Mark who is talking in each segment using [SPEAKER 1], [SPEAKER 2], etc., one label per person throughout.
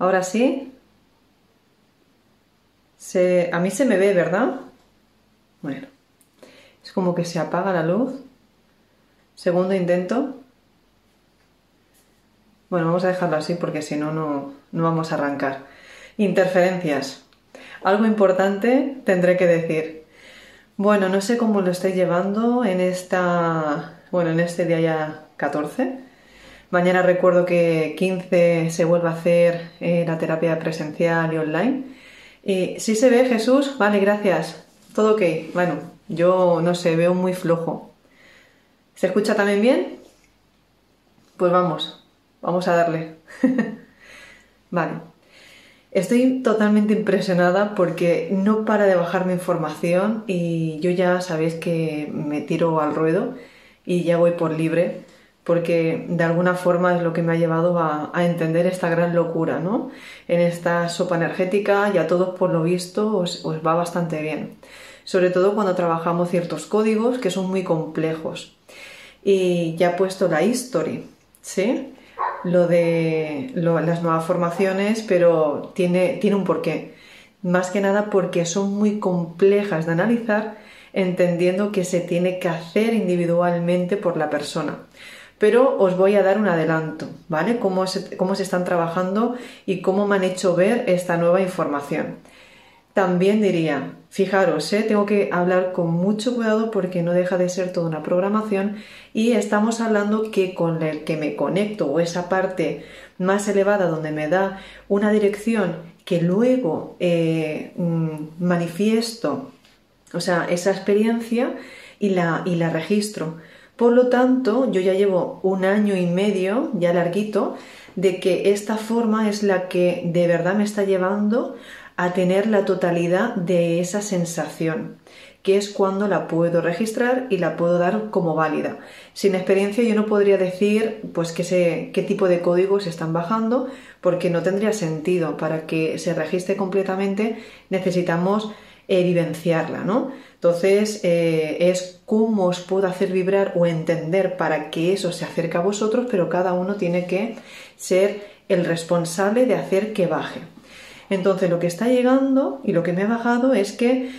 [SPEAKER 1] Ahora sí. Se, a mí se me ve, ¿verdad? Bueno. Es como que se apaga la luz. Segundo intento. Bueno, vamos a dejarlo así porque si no, no vamos a arrancar. Interferencias. Algo importante tendré que decir. Bueno, no sé cómo lo estoy llevando en esta. Bueno, en este día ya 14. Mañana recuerdo que 15 se vuelve a hacer eh, la terapia presencial y online. Y si se ve Jesús, vale, gracias. Todo ok. Bueno, yo no sé, veo muy flojo. ¿Se escucha también bien? Pues vamos, vamos a darle. vale. Estoy totalmente impresionada porque no para de bajar mi información y yo ya sabéis que me tiro al ruedo y ya voy por libre porque de alguna forma es lo que me ha llevado a, entender esta gran locura, ¿no? En esta sopa energética y a todos por lo visto os, va bastante bien, sobre todo cuando trabajamos ciertos códigos que son muy complejos. Y ya he puesto la history, ¿sí? Lo de las nuevas formaciones, pero tiene, tiene un porqué. Más que nada porque son muy complejas de analizar, entendiendo que se tiene que hacer individualmente por la persona pero os voy a dar un adelanto, ¿vale? Cómo se, cómo se están trabajando y cómo me han hecho ver esta nueva información. También diría, fijaros, ¿eh? tengo que hablar con mucho cuidado porque no deja de ser toda una programación y estamos hablando que con el que me conecto o esa parte más elevada donde me da una dirección que luego eh, mm, manifiesto, o sea, esa experiencia y la, y la registro. Por lo tanto, yo ya llevo un año y medio, ya larguito, de que esta forma es la que de verdad me está llevando a tener la totalidad de esa sensación, que es cuando la puedo registrar y la puedo dar como válida. Sin experiencia yo no podría decir pues qué, qué tipo de códigos están bajando, porque no tendría sentido. Para que se registre completamente necesitamos evidenciarla, ¿no? Entonces eh, es cómo os puedo hacer vibrar o entender para que eso se acerque a vosotros, pero cada uno tiene que ser el responsable de hacer que baje. Entonces lo que está llegando y lo que me ha bajado es que,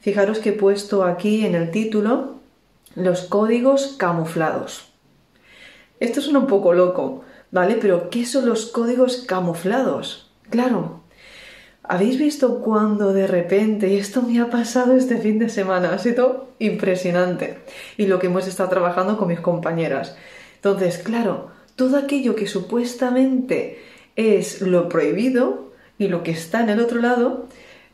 [SPEAKER 1] fijaros que he puesto aquí en el título los códigos camuflados. Esto suena un poco loco, ¿vale? Pero ¿qué son los códigos camuflados? Claro, ¿Habéis visto cuando de repente, y esto me ha pasado este fin de semana, ha sido impresionante, y lo que hemos estado trabajando con mis compañeras? Entonces, claro, todo aquello que supuestamente es lo prohibido y lo que está en el otro lado,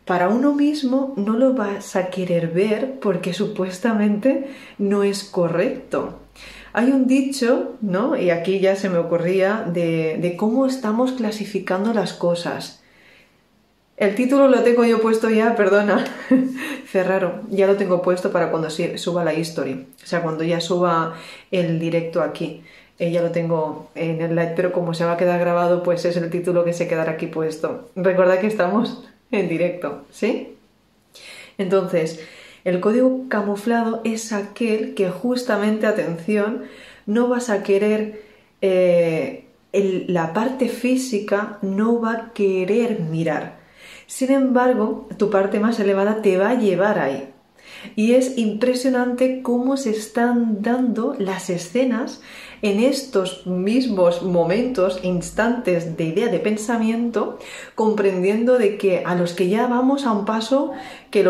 [SPEAKER 1] para uno mismo no lo vas a querer ver porque supuestamente no es correcto. Hay un dicho, ¿no? Y aquí ya se me ocurría de, de cómo estamos clasificando las cosas. El título lo tengo yo puesto ya, perdona, Ferraro, ya lo tengo puesto para cuando suba la history, o sea, cuando ya suba el directo aquí. Eh, ya lo tengo en el live, pero como se va a quedar grabado, pues es el título que se quedará aquí puesto. Recuerda que estamos en directo, ¿sí? Entonces, el código camuflado es aquel que justamente, atención, no vas a querer, eh, la parte física no va a querer mirar sin embargo, tu parte más elevada te va a llevar ahí. Y es impresionante cómo se están dando las escenas en estos mismos momentos, instantes de idea de pensamiento, comprendiendo de que a los que ya vamos a un paso, que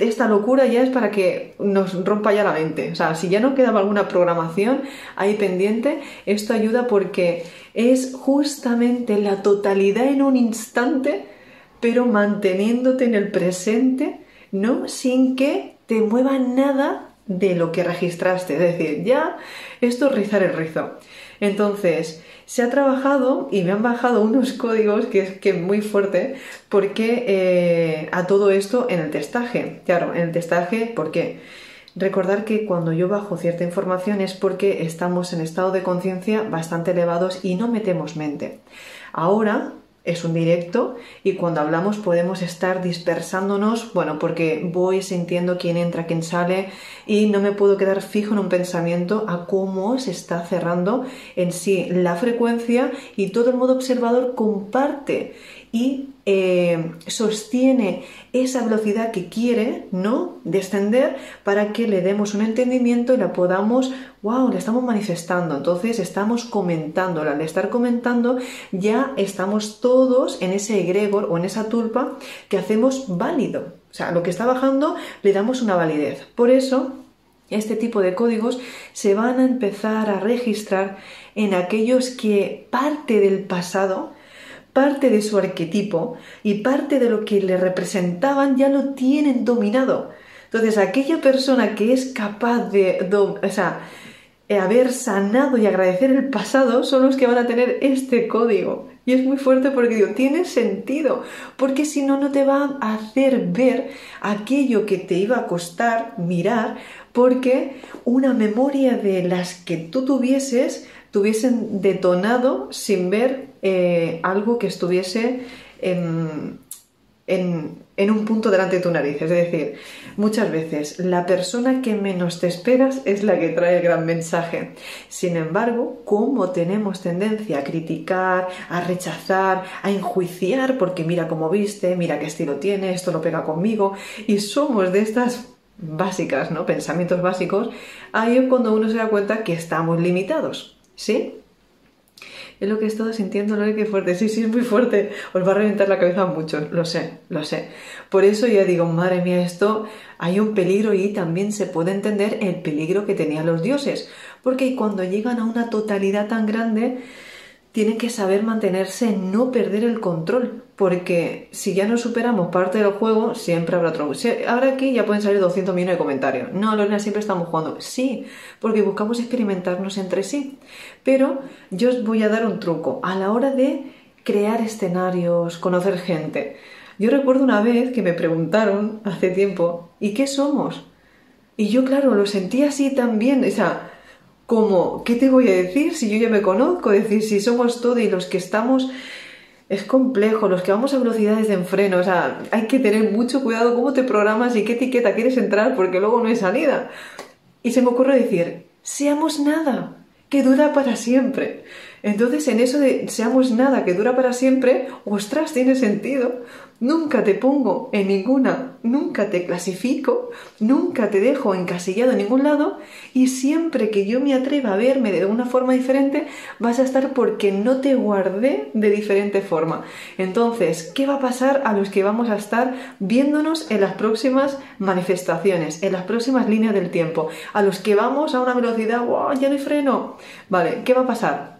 [SPEAKER 1] esta locura ya es para que nos rompa ya la mente. O sea, si ya no quedaba alguna programación ahí pendiente, esto ayuda porque es justamente la totalidad en un instante pero manteniéndote en el presente, ¿no? Sin que te mueva nada de lo que registraste. Es decir, ya esto es rizar el rizo. Entonces, se ha trabajado y me han bajado unos códigos que es que muy fuerte, porque eh, a todo esto en el testaje. Claro, en el testaje, ¿por qué? Recordar que cuando yo bajo cierta información es porque estamos en estado de conciencia bastante elevados y no metemos mente. Ahora es un directo y cuando hablamos podemos estar dispersándonos, bueno, porque voy sintiendo quién entra, quién sale y no me puedo quedar fijo en un pensamiento a cómo se está cerrando en sí la frecuencia y todo el modo observador comparte y eh, sostiene esa velocidad que quiere, ¿no? Descender para que le demos un entendimiento y la podamos, wow, la estamos manifestando. Entonces estamos comentando. Al estar comentando, ya estamos todos en ese egregor o en esa tulpa que hacemos válido. O sea, lo que está bajando le damos una validez. Por eso, este tipo de códigos se van a empezar a registrar en aquellos que parte del pasado, parte de su arquetipo y parte de lo que le representaban ya lo tienen dominado. Entonces, aquella persona que es capaz de, o sea, haber sanado y agradecer el pasado son los que van a tener este código. Y es muy fuerte porque digo, tiene sentido, porque si no, no te va a hacer ver aquello que te iba a costar mirar, porque una memoria de las que tú tuvieses tuviesen detonado sin ver eh, algo que estuviese en, en, un punto delante de tu nariz. Es decir, muchas veces la persona que menos te esperas es la que trae el gran mensaje. Sin embargo, como tenemos tendencia a criticar, a rechazar, a enjuiciar, porque mira cómo viste, mira qué estilo tiene, esto lo pega conmigo, y somos de estas básicas, ¿no? Pensamientos básicos, ahí es cuando uno se da cuenta que estamos limitados. ¿Sí? Es lo que he estado sintiendo, ¿no? Qué fuerte. Sí, sí, es muy fuerte. Os va a reventar la cabeza mucho, lo sé, lo sé. Por eso ya digo, madre mía, esto hay un peligro y también se puede entender el peligro que tenían los dioses. Porque cuando llegan a una totalidad tan grande, tienen que saber mantenerse, no perder el control, porque si ya no superamos parte del juego, siempre habrá otro. ahora aquí ya pueden salir 200 millones de comentarios. No, Lorena, siempre estamos jugando. Sí, porque buscamos experimentarnos entre sí. Pero yo os voy a dar un truco a la hora de crear escenarios, conocer gente. Yo recuerdo una vez que me preguntaron hace tiempo, ¿y qué somos? Y yo, claro, lo sentí así también. O sea, como, ¿qué te voy a decir si yo ya me conozco? Es decir, si somos todos y los que estamos es complejo, los que vamos a velocidades de enfreno, o sea, hay que tener mucho cuidado cómo te programas y qué etiqueta quieres entrar porque luego no hay salida. Y se me ocurre decir, seamos nada, que dura para siempre. Entonces, en eso de seamos nada que dura para siempre, ostras, tiene sentido. Nunca te pongo en ninguna, nunca te clasifico, nunca te dejo encasillado en ningún lado y siempre que yo me atreva a verme de una forma diferente, vas a estar porque no te guardé de diferente forma. Entonces, ¿qué va a pasar a los que vamos a estar viéndonos en las próximas manifestaciones, en las próximas líneas del tiempo? A los que vamos a una velocidad, ¡wow! Ya no hay freno. Vale, ¿qué va a pasar?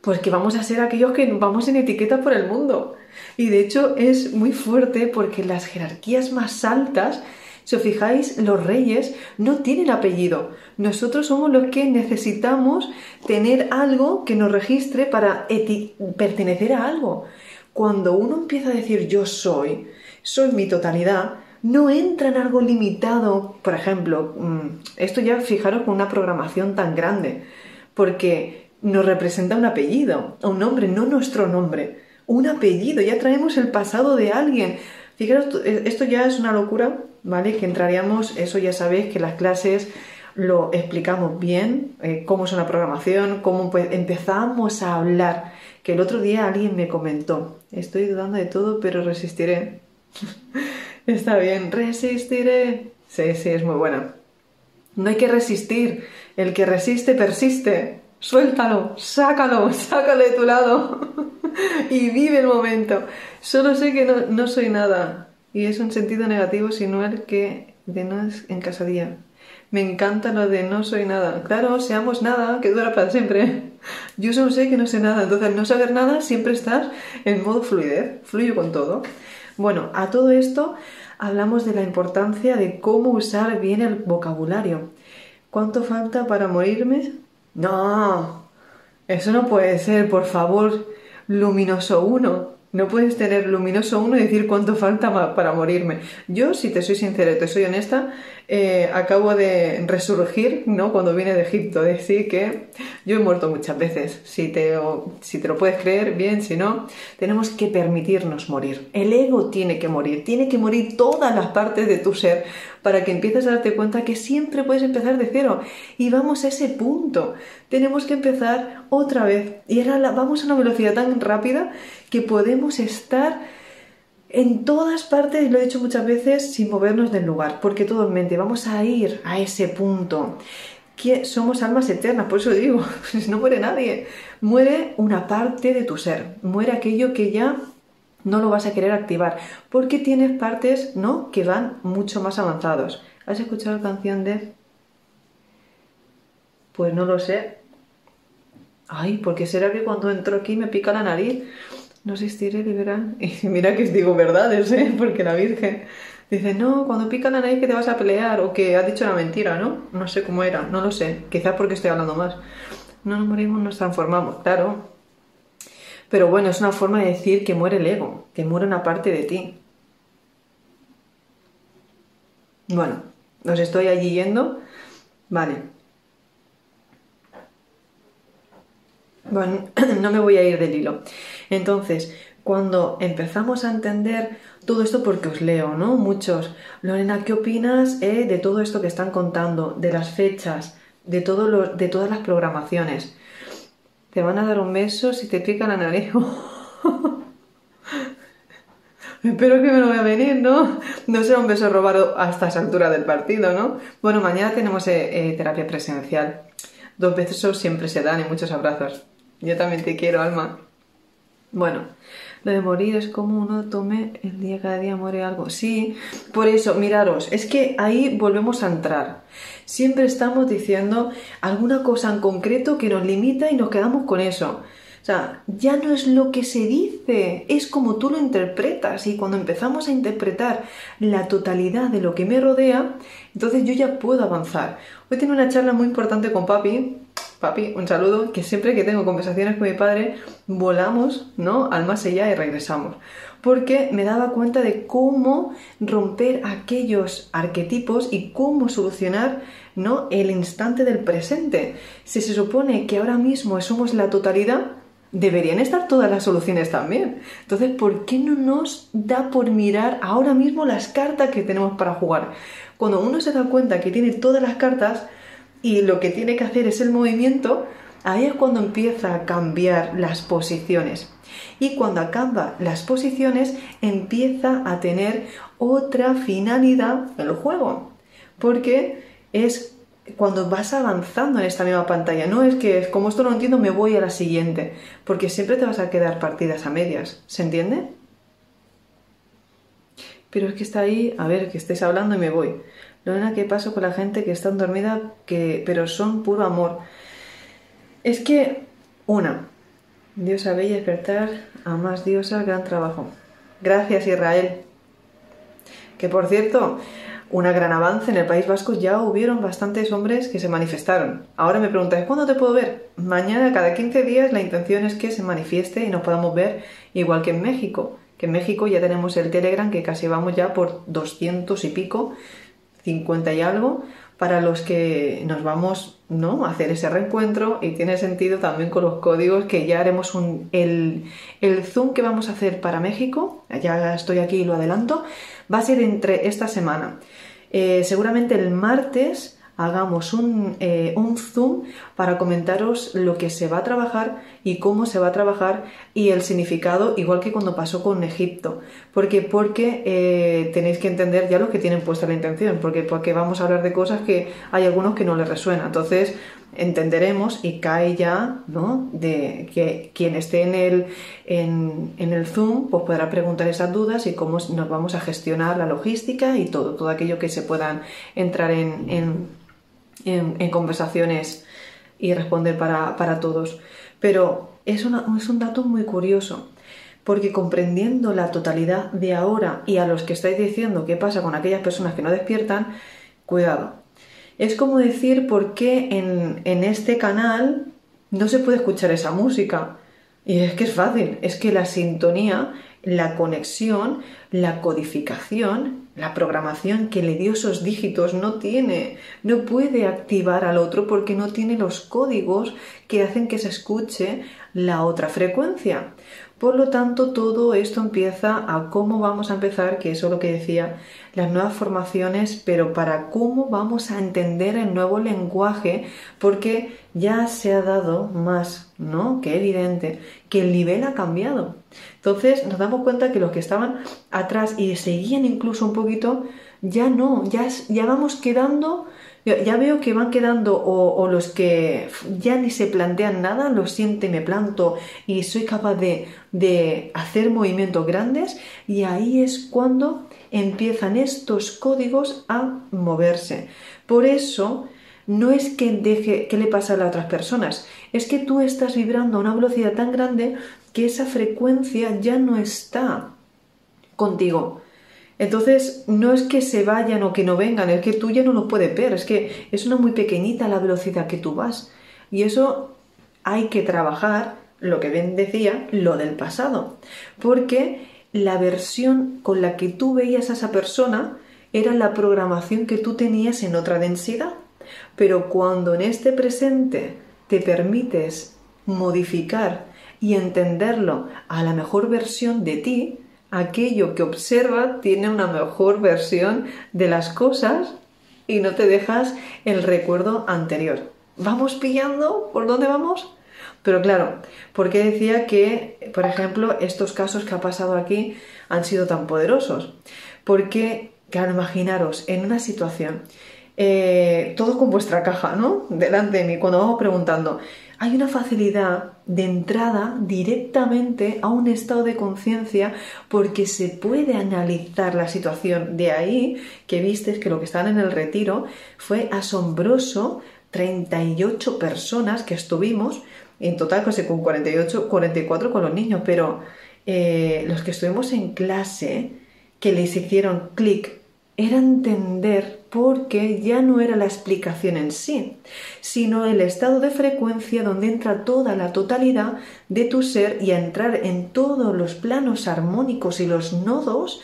[SPEAKER 1] Pues que vamos a ser aquellos que vamos en etiqueta por el mundo. Y de hecho es muy fuerte porque las jerarquías más altas, si os fijáis, los reyes no tienen apellido. Nosotros somos los que necesitamos tener algo que nos registre para pertenecer a algo. Cuando uno empieza a decir yo soy, soy mi totalidad, no entra en algo limitado. Por ejemplo, mm, esto ya fijaros con una programación tan grande, porque nos representa un apellido, un nombre, no nuestro nombre, un apellido, ya traemos el pasado de alguien. Fijaros, eh, esto ya es una locura, ¿vale? Que entraríamos, eso ya sabéis que las clases lo explicamos bien, eh, cómo es una programación, cómo pues, empezamos a hablar. Que el otro día alguien me comentó, estoy dudando de todo, pero resistiré. Está bien, resistiré. Sí, sí, es muy buena. No hay que resistir, el que resiste persiste suéltalo, sácalo, sácalo de tu lado y vive el momento. Solo sé que no, soy nada y es un sentido negativo, sino el que de no es en casadía. Me encanta lo de no soy nada. Claro, seamos nada, que dura para siempre. Yo solo sé que no sé nada, entonces al no saber nada siempre estás en modo fluidez, fluyo con todo. Bueno, a todo esto hablamos de la importancia de cómo usar bien el vocabulario. ¿Cuánto falta para morirme? No, Eso no puede ser, por favor, luminoso uno. No puedes tener luminoso uno y decir cuánto falta para morirme. Yo, si te soy sincera y te soy honesta, eh, acabo de resurgir, ¿no? Cuando vine de Egipto, decir que yo he muerto muchas veces. Si te, si te lo puedes creer, bien, si no, tenemos que permitirnos morir. El ego tiene que morir, tiene que morir todas las partes de tu ser para que empieces a darte cuenta que siempre puedes empezar de cero. Y vamos a ese punto. Tenemos que empezar otra vez. Y ahora vamos a una velocidad tan rápida que podemos estar en todas partes, y lo he dicho muchas veces, sin movernos del lugar, porque todo en mente, vamos a ir a ese punto. Que somos almas eternas, por eso digo, no muere nadie, muere una parte de tu ser, muere aquello que ya no lo vas a querer activar, porque tienes partes, ¿no?, que van mucho más avanzados. ¿Has escuchado la canción de...? Pues no lo sé. Ay, ¿por qué será que cuando entro aquí me pica la nariz? No existiré liberal. Y mira que digo verdades, ¿eh? Porque la Virgen dice, no, cuando pica la nariz que te vas a pelear o que has dicho una mentira, ¿no? No sé cómo era, no lo sé. Quizás porque estoy hablando más. No nos morimos, nos transformamos, claro. Pero bueno, es una forma de decir que muere el ego, que muere una parte de ti. Bueno, os estoy allí yendo. Vale. Bueno, no me voy a ir del hilo. Entonces, cuando empezamos a entender todo esto, porque os leo, ¿no? Muchos. Lorena, ¿qué opinas eh, de todo esto que están contando? De las fechas, de, de todas las programaciones. Te van a dar un beso si te pica la nariz. Espero que me lo vaya a venir, ¿no? No será un beso robado a estas alturas del partido, ¿no? Bueno, mañana tenemos eh, eh, terapia presencial. Dos besos siempre se dan y muchos abrazos. Yo también te quiero, Alma. Bueno, lo de morir es como uno tome el día, cada día muere algo. Sí, por eso, miraros, es que ahí volvemos a entrar. Siempre estamos diciendo alguna cosa en concreto que nos limita y nos quedamos con eso. O sea, ya no es lo que se dice, es como tú lo interpretas. Y cuando empezamos a interpretar la totalidad de lo que me rodea, entonces yo ya puedo avanzar. Hoy tengo una charla muy importante con papi, papi, un saludo, que siempre que tengo conversaciones con mi padre, volamos, ¿no? Al más allá y regresamos. Porque me daba cuenta de cómo romper aquellos arquetipos y cómo solucionar, ¿no? El instante del presente. Si se supone que ahora mismo somos la totalidad, deberían estar todas las soluciones también. Entonces, ¿por qué no nos da por mirar ahora mismo las cartas que tenemos para jugar? Cuando uno se da cuenta que tiene todas las cartas, y lo que tiene que hacer es el movimiento, ahí es cuando empieza a cambiar las posiciones. Y cuando acaba las posiciones, empieza a tener otra finalidad el juego. Porque es cuando vas avanzando en esta misma pantalla. No es que, como esto no entiendo, me voy a la siguiente. Porque siempre te vas a quedar partidas a medias. ¿Se entiende? Pero es que está ahí, a ver, que estáis hablando y me voy. Lorena, ¿qué pasa con la gente que está dormida que, pero son puro amor? Es que, una, Dios y despertar a más diosa, gran trabajo. Gracias, Israel. Que por cierto, una gran avance en el País Vasco ya hubieron bastantes hombres que se manifestaron. Ahora me preguntáis, ¿cuándo te puedo ver? Mañana, cada 15 días, la intención es que se manifieste y nos podamos ver igual que en México. Que en México ya tenemos el Telegram, que casi vamos ya por 200 y pico 50 y algo, para los que nos vamos ¿no? a hacer ese reencuentro y tiene sentido también con los códigos que ya haremos un, el, el Zoom que vamos a hacer para México, ya estoy aquí y lo adelanto, va a ser entre esta semana. Eh, seguramente el martes hagamos un, eh, un, Zoom para comentaros lo que se va a trabajar y cómo se va a trabajar y el significado, igual que cuando pasó con Egipto. Porque, porque eh, tenéis que entender ya lo que tienen puesta la intención, porque, porque vamos a hablar de cosas que hay algunos que no les resuena. Entonces, entenderemos y cae ya, ¿no? De que quien esté en el, en, el Zoom, pues podrá preguntar esas dudas y cómo nos vamos a gestionar la logística y todo, todo aquello que se puedan entrar en en, conversaciones y responder para, todos. Pero es, es un dato muy curioso, porque comprendiendo la totalidad de ahora y a los que estáis diciendo qué pasa con aquellas personas que no despiertan, cuidado. Es como decir por qué en, en este canal no se puede escuchar esa música. Y es que es fácil, es que la sintonía, la conexión, la codificación, la programación que le dio esos dígitos no tiene, no puede activar al otro porque no tiene los códigos que hacen que se escuche la otra frecuencia. Por lo tanto, todo esto empieza a cómo vamos a empezar, que eso es lo que decía, las nuevas formaciones, pero para cómo vamos a entender el nuevo lenguaje, porque ya se ha dado más, ¿no? Que evidente, que el nivel ha cambiado. Entonces nos damos cuenta que los que estaban atrás y seguían incluso un poquito, ya no, ya, ya vamos quedando ya veo que van quedando o, los que ya ni se plantean nada, lo siente, me planto y soy capaz de, de hacer movimientos grandes y ahí es cuando empiezan estos códigos a moverse. Por eso no es que deje que le pasa a las otras personas, es que tú estás vibrando a una velocidad tan grande que esa frecuencia ya no está contigo. Entonces, no es que se vayan o que no vengan, es que tú ya no lo puedes ver, es que es una muy pequeñita la velocidad que tú vas. Y eso hay que trabajar, lo que Ben decía, lo del pasado. Porque la versión con la que tú veías a esa persona era la programación que tú tenías en otra densidad. Pero cuando en este presente te permites modificar y entenderlo a la mejor versión de ti, aquello que observa tiene una mejor versión de las cosas y no te dejas el recuerdo anterior. ¿Vamos pillando por dónde vamos? Pero claro, ¿por qué decía que, por ejemplo, estos casos que ha pasado aquí han sido tan poderosos? Porque, claro, imaginaros, en una situación, eh, todo con vuestra caja, ¿no? Delante de mí, cuando vamos preguntando, hay una facilidad de entrada directamente a un estado de conciencia porque se puede analizar la situación. De ahí que vistes que lo que están en el retiro fue asombroso, 38 personas que estuvimos, en total casi con 48, 44 con los niños, pero eh, los que estuvimos en clase, que les hicieron clic, era entender porque ya no era la explicación en sí, sino el estado de frecuencia donde entra toda la totalidad de tu ser y a entrar en todos los planos armónicos y los nodos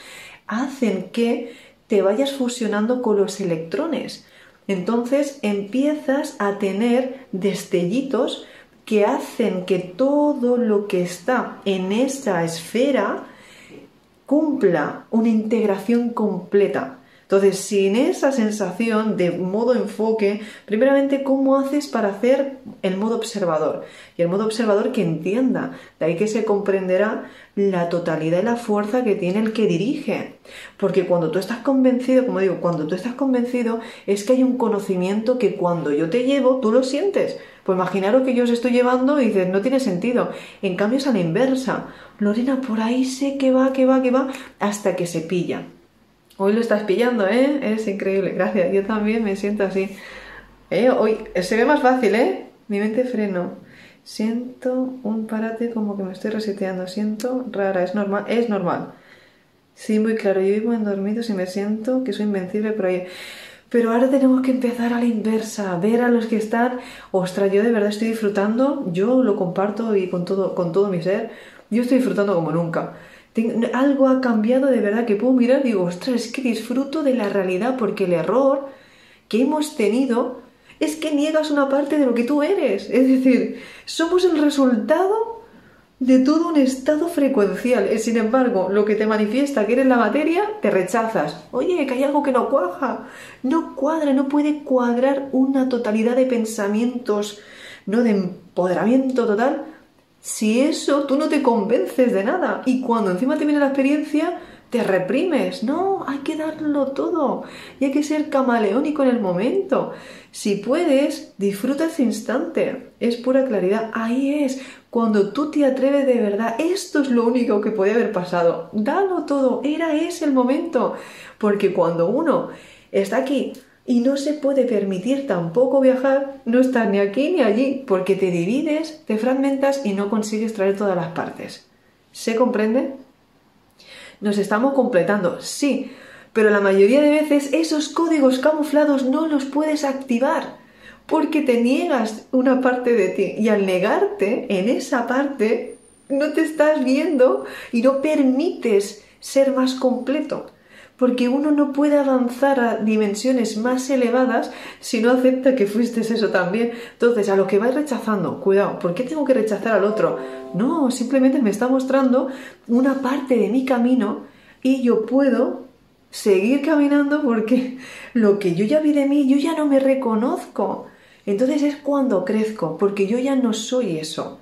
[SPEAKER 1] hacen que te vayas fusionando con los electrones. Entonces empiezas a tener destellitos que hacen que todo lo que está en esa esfera cumpla una integración completa. Entonces, sin esa sensación de modo enfoque, primeramente, ¿cómo haces para hacer el modo observador? Y el modo observador que entienda, de ahí que se comprenderá la totalidad y la fuerza que tiene el que dirige. Porque cuando tú estás convencido, como digo, cuando tú estás convencido, es que hay un conocimiento que cuando yo te llevo, tú lo sientes. Pues imaginaros que yo os estoy llevando y dices, no tiene sentido. En cambio es a la inversa. Lorena, por ahí sé que va, que va, que va, hasta que se pilla. Hoy lo estás pillando, ¿eh? Es increíble, gracias. Yo también me siento así. ¿Eh? Hoy se ve más fácil, ¿eh? Mi mente freno. Siento un parate como que me estoy reseteando. Siento rara, es normal, es normal. Sí, muy claro. Yo vivo en dormidos y me siento que soy invencible por ahí. Pero ahora tenemos que empezar a la inversa, ver a los que están. Ostras, yo de verdad estoy disfrutando. Yo lo comparto y con todo, con todo mi ser. Yo estoy disfrutando como nunca algo ha cambiado de verdad que puedo mirar y digo, ostras, es que disfruto de la realidad porque el error que hemos tenido es que niegas una parte de lo que tú eres. Es decir, somos el resultado de todo un estado frecuencial. Sin embargo, lo que te manifiesta que eres la materia, te rechazas. Oye, que hay algo que no cuaja. No cuadra, no puede cuadrar una totalidad de pensamientos, no de empoderamiento total si eso tú no te convences de nada y cuando encima te viene la experiencia te reprimes. No, hay que darlo todo y hay que ser camaleónico en el momento. Si puedes, disfruta ese instante. Es pura claridad. Ahí es cuando tú te atreves de verdad. Esto es lo único que puede haber pasado. Dalo todo. Era ese el momento. Porque cuando uno está aquí y no se puede permitir tampoco viajar, no estar ni aquí ni allí, porque te divides, te fragmentas y no consigues traer todas las partes. ¿Se comprende? Nos estamos completando, sí, pero la mayoría de veces esos códigos camuflados no los puedes activar, porque te niegas una parte de ti y al negarte en esa parte no te estás viendo y no permites ser más completo porque uno no puede avanzar a dimensiones más elevadas si no acepta que fuiste eso también. Entonces, a lo que vais rechazando, cuidado, ¿por qué tengo que rechazar al otro? No, simplemente me está mostrando una parte de mi camino y yo puedo seguir caminando porque lo que yo ya vi de mí, yo ya no me reconozco. Entonces es cuando crezco, porque yo ya no soy eso.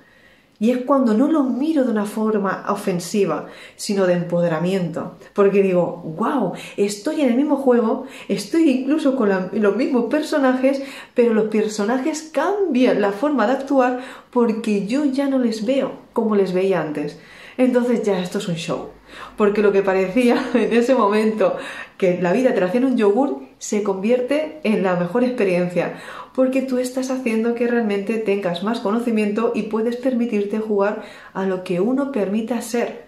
[SPEAKER 1] Y es cuando no lo miro de una forma ofensiva, sino de empoderamiento. Porque digo, wow, estoy en el mismo juego, estoy incluso con los mismos personajes, pero los personajes cambian la forma de actuar porque yo ya no les veo como les veía antes. Entonces ya esto es un show. Porque lo que parecía en ese momento que la vida te hacía en un yogur se convierte en la mejor experiencia porque tú estás haciendo que realmente tengas más conocimiento y puedes permitirte jugar a lo que uno permita ser.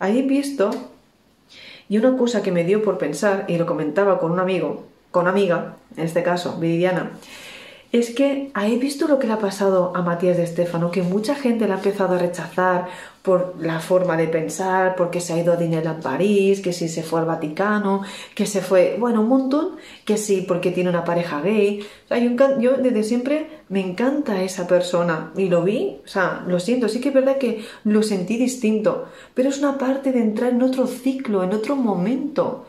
[SPEAKER 1] Ahí he visto, y una cosa que me dio por pensar, y lo comentaba con un amigo, con amiga, en este caso, Viridiana, es que he visto lo que le ha pasado a Matías de Estefano, que mucha gente le ha empezado a rechazar por la forma de pensar, porque se ha ido a Disneyland París, que si se fue al Vaticano, que se fue, bueno, un montón, que sí, porque tiene una pareja gay. yo, desde siempre me encanta esa persona y lo vi, o sea, lo siento, sí que es verdad que lo sentí distinto, pero es una parte de entrar en otro ciclo, en otro momento.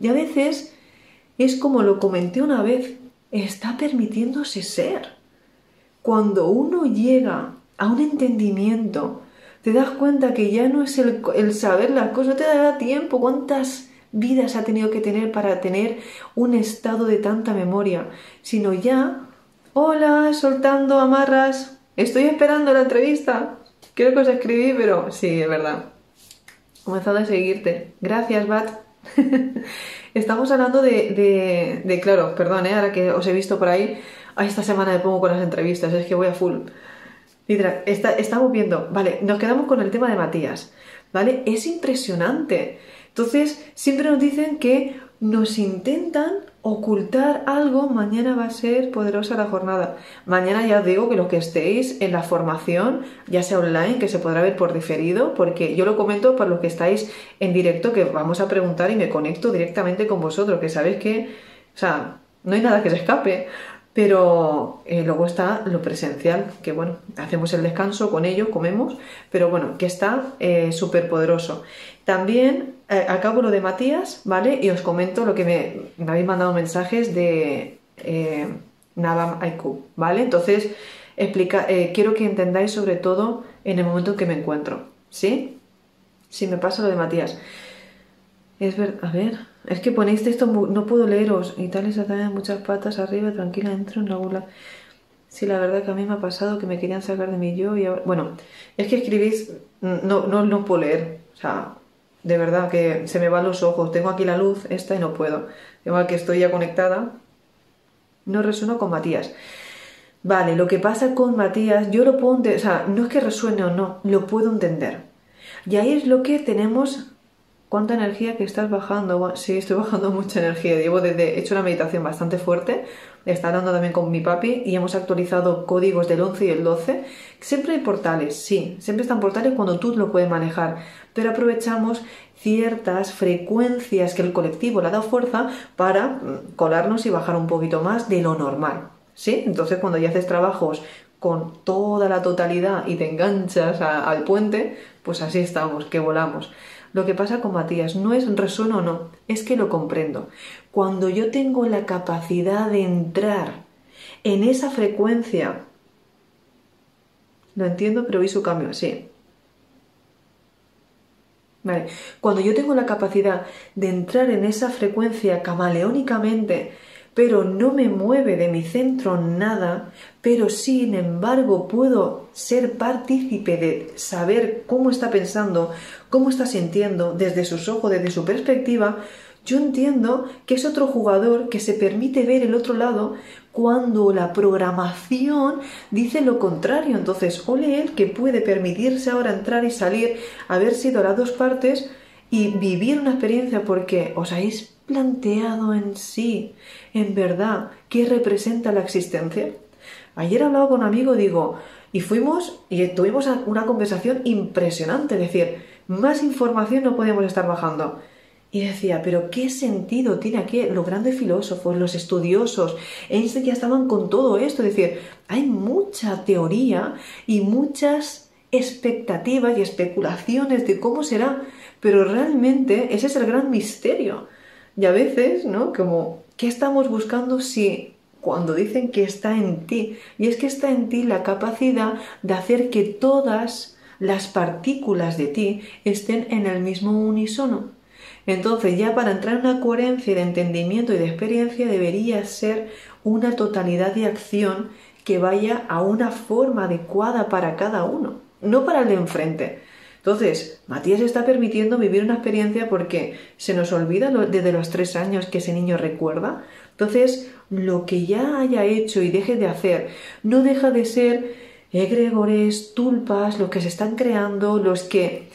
[SPEAKER 1] Y a veces es como lo comenté una vez, está permitiéndose ser. Cuando uno llega a un entendimiento, te das cuenta que ya no es el, saber las cosas, no te da tiempo. ¿Cuántas vidas ha tenido que tener para tener un estado de tanta memoria? Sino ya, hola, soltando amarras, estoy esperando la entrevista. Creo que os escribí, pero sí, es verdad. Comenzado a seguirte. Gracias, Bat. Estamos hablando de, de, claro, perdón, ¿eh? ahora que os he visto por ahí, esta semana me pongo con las entrevistas, es que voy a full. Mira, estamos viendo, vale, nos quedamos con el tema de Matías, ¿vale? Es impresionante. Entonces, siempre nos dicen que nos intentan ocultar algo, mañana va a ser poderosa la jornada. Mañana ya os digo que los que estéis en la formación, ya sea online, que se podrá ver por diferido, porque yo lo comento para los que estáis en directo, que vamos a preguntar y me conecto directamente con vosotros, que sabéis que, o sea, no hay nada que se escape. Pero eh, luego está lo presencial, que bueno, hacemos el descanso con ellos, comemos, pero bueno, que está eh, súper poderoso. También eh, acabo lo de Matías, ¿vale? Y os comento lo que me, habéis mandado mensajes de eh, Nabam Aiku, ¿vale? Entonces, explica, eh, quiero que entendáis sobre todo en el momento en que me encuentro, ¿sí? Si me pasa lo de Matías. Es ver, a ver, es que ponéis esto, no puedo leeros. Y tal, también muchas patas arriba, tranquila, entro en la gula. Sí, la verdad que a mí me ha pasado que me querían sacar de mi yo y ahora... Bueno, es que escribís, no, no, no puedo leer. O sea, de verdad que se me van los ojos. Tengo aquí la luz, esta y no puedo. Igual que estoy ya conectada. No resueno con Matías. Vale, lo que pasa con Matías, yo lo puedo entender, o sea, no es que resuene o no, lo puedo entender. Y ahí es lo que tenemos cuánta energía que estás bajando. Sí, estoy bajando mucha energía. Llevo desde, he hecho una meditación bastante fuerte. Está hablando también con mi papi y hemos actualizado códigos del 11 y el 12. Siempre hay portales, sí, siempre están portales cuando tú lo puedes manejar pero aprovechamos ciertas frecuencias que el colectivo le ha dado fuerza para mm, colarnos y bajar un poquito más de lo normal. ¿Sí? Entonces cuando ya haces trabajos con toda la totalidad y te enganchas al puente, pues así estamos, que volamos. Lo que pasa con Matías no es resueno o no, es que lo comprendo. Cuando yo tengo la capacidad de entrar en esa frecuencia, lo entiendo, pero vi su cambio, sí, cuando yo tengo la capacidad de entrar en esa frecuencia camaleónicamente, pero no me mueve de mi centro nada, pero sin embargo puedo ser partícipe de saber cómo está pensando, cómo está sintiendo desde sus ojos, desde su perspectiva, yo entiendo que es otro jugador que se permite ver el otro lado cuando la programación dice lo contrario. Entonces, ole él que puede permitirse ahora entrar y salir, haber sido las dos partes y vivir una experiencia porque os habéis planteado en sí, en verdad, qué representa la existencia. Ayer he hablado con un amigo, digo, y fuimos y tuvimos una conversación impresionante, es decir, más información no podíamos estar bajando. Y decía, pero ¿qué sentido tiene aquí los grandes filósofos, los estudiosos? Einstein ya estaban con todo esto. Es decir, hay mucha teoría y muchas expectativas y especulaciones de cómo será, pero realmente ese es el gran misterio. Y a veces, ¿no? Como, ¿qué estamos buscando si cuando dicen que está en ti? Y es que está en ti la capacidad de hacer que todas las partículas de ti estén en el mismo unísono. Entonces ya para entrar en una coherencia de entendimiento y de experiencia debería ser una totalidad de acción que vaya a una forma adecuada para cada uno, no para el de enfrente. Entonces, Matías está permitiendo vivir una experiencia porque se nos olvida desde los tres años que ese niño recuerda. Entonces, lo que ya haya hecho y deje de hacer no deja de ser egregores, tulpas, los que se están creando, los que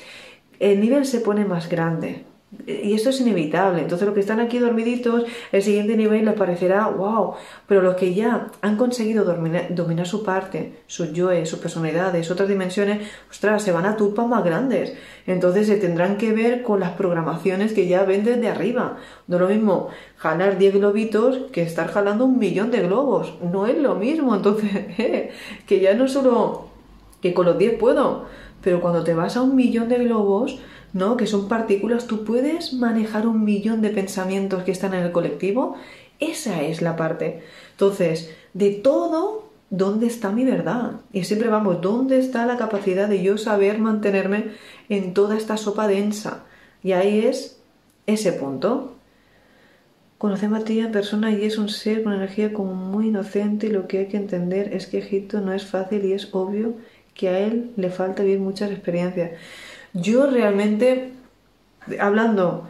[SPEAKER 1] el nivel se pone más grande. Y esto es inevitable. Entonces, los que están aquí dormiditos, el siguiente nivel les parecerá wow. Pero los que ya han conseguido dominar, su parte, sus yoes, sus personalidades, otras dimensiones, ostras, se van a tulpas más grandes. Entonces, se tendrán que ver con las programaciones que ya ven desde arriba. No es lo mismo jalar 10 globitos que estar jalando un millón de globos. No es lo mismo. Entonces, eh, que ya no solo que con los 10 puedo, pero cuando te vas a un millón de globos ¿no? Que son partículas, tú puedes manejar un millón de pensamientos que están en el colectivo. Esa es la parte. Entonces, de todo, ¿dónde está mi verdad? Y siempre vamos, ¿dónde está la capacidad de yo saber mantenerme en toda esta sopa densa? Y ahí es ese punto. Conoce a Matías en persona y es un ser con energía como muy inocente y lo que hay que entender es que Egipto no es fácil y es obvio que a él le falta vivir muchas experiencias. Yo realmente, hablando,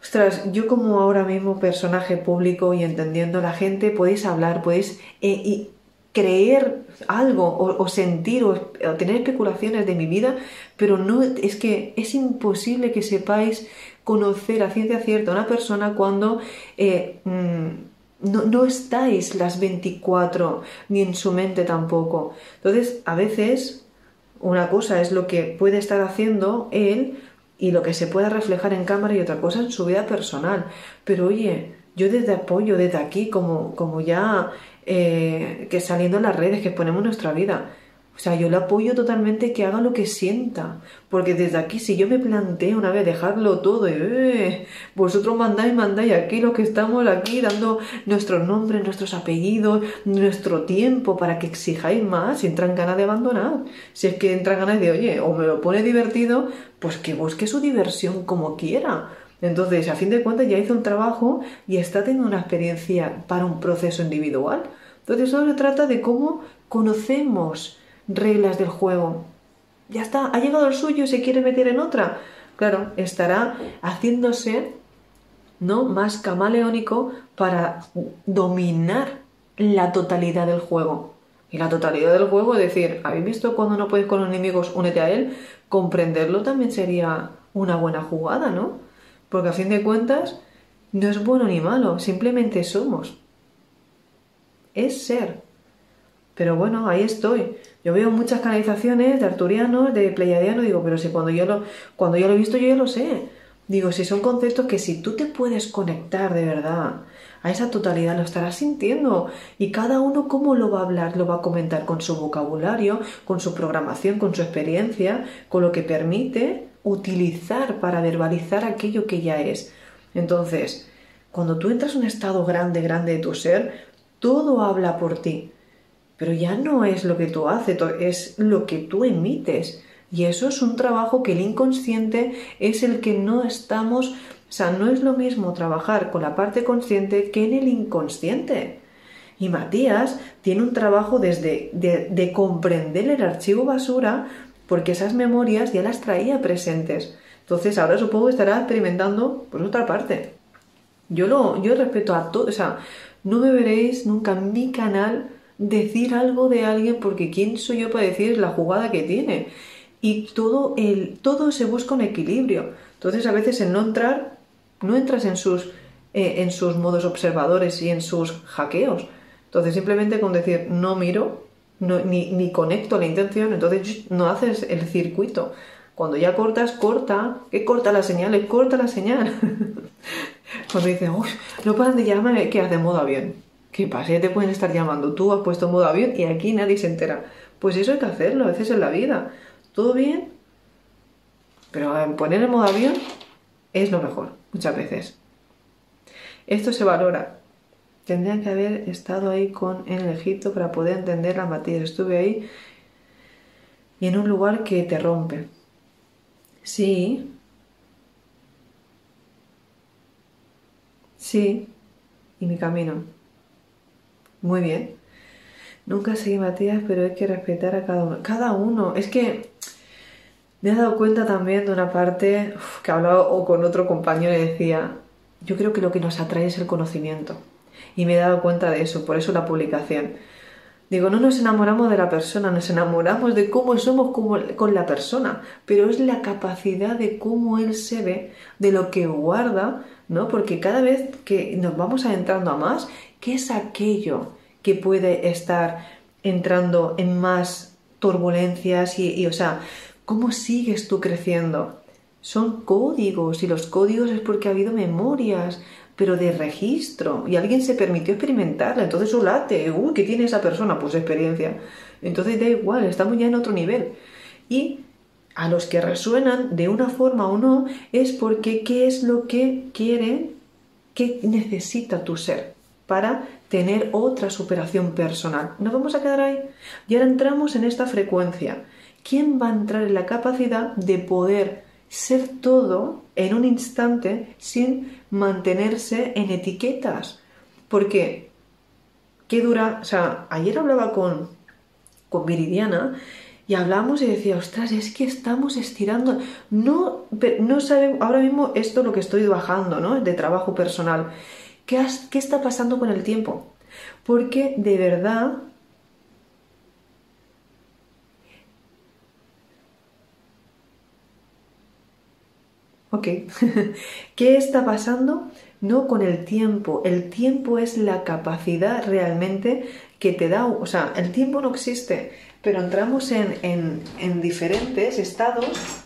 [SPEAKER 1] ostras, yo como ahora mismo personaje público y entendiendo la gente, podéis hablar, podéis eh, creer algo o, sentir o, tener especulaciones de mi vida, pero no es que es imposible que sepáis conocer a ciencia cierta a una persona cuando eh, mm, no, no, estáis las 24 ni en su mente tampoco. Entonces, a veces una cosa es lo que puede estar haciendo él y lo que se pueda reflejar en cámara y otra cosa en su vida personal. Pero oye, yo desde apoyo, desde aquí, como, como ya eh, que saliendo en las redes, que ponemos nuestra vida, o sea, yo le apoyo totalmente que haga lo que sienta. Porque desde aquí, si yo me planteo una vez dejarlo todo, y, eh, vosotros mandáis, mandáis aquí los que estamos aquí dando nuestros nombres, nuestros apellidos, nuestro tiempo para que exijáis más, si entran ganas de abandonar. Si es que entran ganas de, oye, o me lo pone divertido, pues que busque su diversión como quiera. Entonces, a fin de cuentas, ya hizo un trabajo y está teniendo una experiencia para un proceso individual. Entonces, eso se trata de cómo conocemos reglas del juego. Ya está, ha llegado el suyo y se quiere meter en otra. Claro, estará haciéndose ¿no? más camaleónico para dominar la totalidad del juego. Y la totalidad del juego, es decir, ¿habéis visto cuando no puedes con los enemigos, únete a él? Comprenderlo también sería una buena jugada, ¿no? Porque a fin de cuentas, no es bueno ni malo, simplemente somos. Es ser. Pero bueno, ahí estoy. Yo veo muchas canalizaciones de arturianos, de pleiadianos, digo, pero si cuando yo lo, cuando yo lo he visto, yo ya lo sé. Digo, si son conceptos que si tú te puedes conectar de verdad a esa totalidad, lo estarás sintiendo. Y cada uno cómo lo va a hablar, lo va a comentar con su vocabulario, con su programación, con su experiencia, con lo que permite utilizar para verbalizar aquello que ya es. Entonces, cuando tú entras en un estado grande, grande de tu ser, todo habla por ti pero ya no es lo que tú haces, es lo que tú emites. Y eso es un trabajo que el inconsciente es el que no estamos, o sea, no es lo mismo trabajar con la parte consciente que en el inconsciente. Y Matías tiene un trabajo desde de, comprender el archivo basura porque esas memorias ya las traía presentes. Entonces ahora supongo que estará experimentando por otra parte. Yo lo, yo respeto a todo, o sea, no me veréis nunca en mi canal decir algo de alguien porque quién soy yo para decir la jugada que tiene. Y todo, el, todo se busca un equilibrio. Entonces a veces en no entrar, no entras en sus, eh, en sus modos observadores y en sus hackeos. Entonces simplemente con decir no miro, ni, ni conecto la intención, entonces no haces el circuito. Cuando ya cortas, corta. ¿Qué corta la señal? Corta la señal. Cuando dices, uy, no paran de llamarme, ¿qué hace modo avión? ¿Qué pasa? Ya te pueden estar llamando. Tú has puesto modo avión y aquí nadie se entera. Pues eso hay que hacerlo a veces en la vida. ¿Todo bien? Pero poner el modo avión es lo mejor, muchas veces. Esto se valora. Tendría que haber estado ahí con en el Egipto para poder entender la materia. Estuve ahí y en un lugar que te rompe. Sí. Sí. Y mi camino. Muy bien. Nunca seguí Matías, pero hay que respetar a cada uno. Cada uno. Es que me he dado cuenta también de una parte que hablaba o con otro compañero y decía, yo creo que lo que nos atrae es el conocimiento. Y me he dado cuenta de eso, por eso la publicación. Digo, no nos enamoramos de la persona, nos enamoramos de cómo somos con la persona, pero es la capacidad de cómo él se ve, de lo que guarda, ¿no? Porque cada vez que nos vamos adentrando a más, ¿qué es aquello que puede estar entrando en más turbulencias y, o sea, ¿cómo sigues tú creciendo? Son códigos y los códigos es porque ha habido memorias, pero de registro, y alguien se permitió experimentarla, entonces eso late, uy, ¿qué tiene esa persona? Pues experiencia. Entonces da igual, estamos ya en otro nivel. Y a los que resuenan de una forma o no, es porque qué es lo que quiere, qué necesita tu ser para tener otra superación personal. Nos vamos a quedar ahí. Y ahora entramos en esta frecuencia. ¿Quién va a entrar en la capacidad de poder ser todo en un instante sin mantenerse en etiquetas. Porque, ¿qué dura? O sea, ayer hablaba con, con Viridiana y hablamos y decía, ostras, es que estamos estirando. No, no sabemos, ahora mismo esto lo que estoy bajando, ¿no? De trabajo personal. ¿Qué, ¿Qué está pasando con el tiempo? Porque de verdad Ok, ¿qué está pasando? No con el tiempo. El tiempo es la capacidad realmente que te da, o sea, el tiempo no existe, pero entramos en, diferentes estados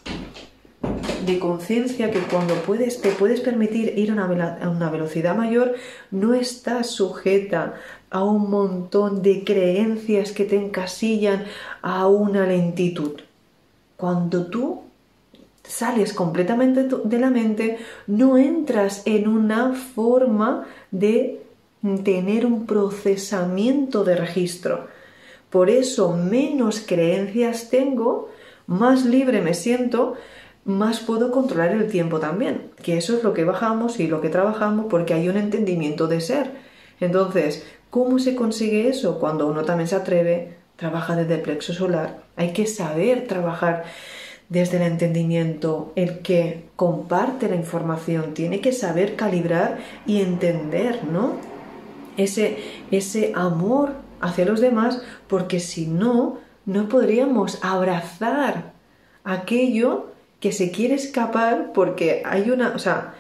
[SPEAKER 1] de conciencia que cuando puedes, te puedes permitir ir a una, a una velocidad mayor, no estás sujeta a un montón de creencias que te encasillan a una lentitud. Cuando tú sales completamente de la mente, no entras en una forma de tener un procesamiento de registro. Por eso menos creencias tengo, más libre me siento, más puedo controlar el tiempo también. Que eso es lo que bajamos y lo que trabajamos porque hay un entendimiento de ser. Entonces, ¿cómo se consigue eso? Cuando uno también se atreve, trabaja desde el plexo solar. Hay que saber trabajar desde el entendimiento, el que comparte la información, tiene que saber calibrar y entender, ¿no? Ese, ese amor hacia los demás, porque si no, no podríamos abrazar aquello que se quiere escapar porque hay una, o sea,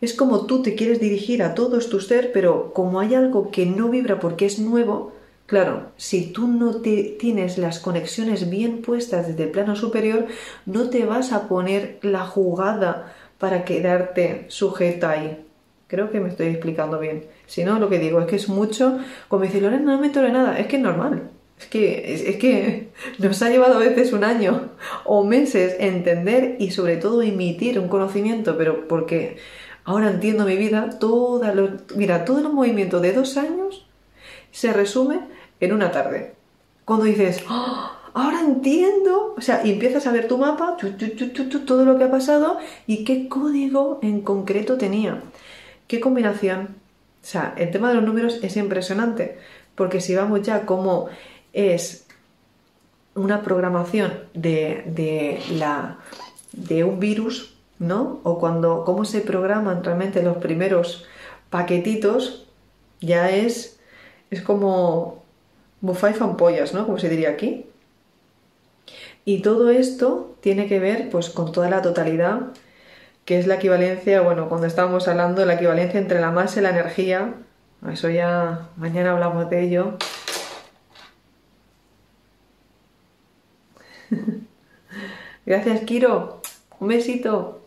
[SPEAKER 1] es como tú te quieres dirigir a todos tu ser, pero como hay algo que no vibra porque es nuevo, Claro, si tú no te tienes las conexiones bien puestas desde el plano superior, no te vas a poner la jugada para quedarte sujeta ahí. Creo que me estoy explicando bien. Si no, lo que digo es que es mucho. Como dice Lorena, no me entero nada. Es que es normal. Es que, es, que nos ha llevado a veces un año o meses entender y sobre todo emitir un conocimiento, pero porque ahora entiendo mi vida, toda mira, todo el movimiento de dos años se resume en una tarde. Cuando dices, ¡Oh! ahora entiendo, o sea, empiezas a ver tu mapa, todo lo que ha pasado y qué código en concreto tenía, qué combinación. O sea, el tema de los números es impresionante, porque si vamos ya como es una programación de, de, la, de un virus, ¿no? O cuando cómo se programan realmente los primeros paquetitos, ya es, es como Bufay pollas, ¿no? Como se diría aquí. Y todo esto tiene que ver pues con toda la totalidad, que es la equivalencia, bueno, cuando estábamos hablando de la equivalencia entre la masa y la energía, Eso ya mañana hablamos de ello. Gracias, Kiro. Un besito.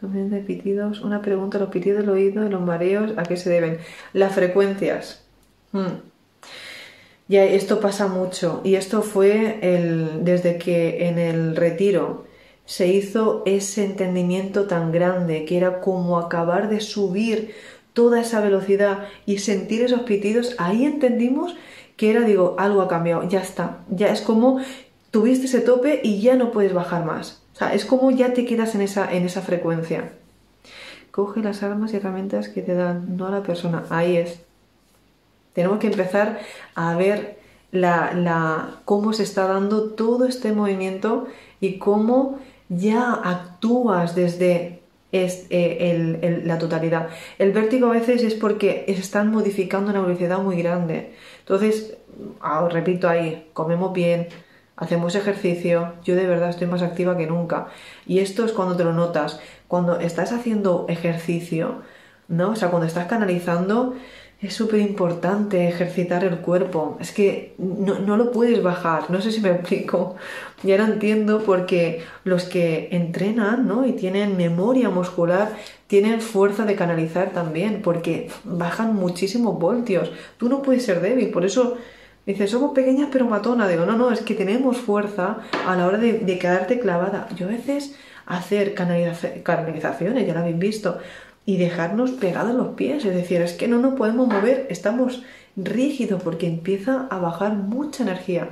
[SPEAKER 1] También de pitidos. Una pregunta: ¿los pitidos del oído y los mareos a qué se deben? Las frecuencias. Hmm. Ya esto pasa mucho. Y esto fue el, desde que en el retiro se hizo ese entendimiento tan grande que era como acabar de subir toda esa velocidad y sentir esos pitidos, ahí entendimos que era, digo, algo ha cambiado, ya está, ya es como tuviste ese tope y ya no puedes bajar más. O sea, es como ya te quedas en esa, en esa frecuencia. Coge las armas y herramientas que te dan, no a la persona. Ahí es. Tenemos que empezar a ver la, la, cómo se está dando todo este movimiento y cómo ya actúas desde es eh, la totalidad. El vértigo a veces es porque están modificando una velocidad muy grande. Entonces, ah, repito ahí, comemos bien, hacemos ejercicio, yo de verdad estoy más activa que nunca. Y esto es cuando te lo notas, cuando estás haciendo ejercicio, ¿no? O sea, cuando estás canalizando, es súper importante ejercitar el cuerpo. Es que no, lo puedes bajar. No sé si me explico. Y ahora entiendo porque los que entrenan ¿no? y tienen memoria muscular tienen fuerza de canalizar también, porque bajan muchísimos voltios. Tú no puedes ser débil. Por eso dices, somos pequeñas pero matona. Digo, no, no, es que tenemos fuerza a la hora de, de quedarte clavada. Yo a veces hacer canalizaciones, ya lo habéis visto, y dejarnos pegados los pies. Es decir, es que no nos podemos mover, estamos rígidos porque empieza a bajar mucha energía.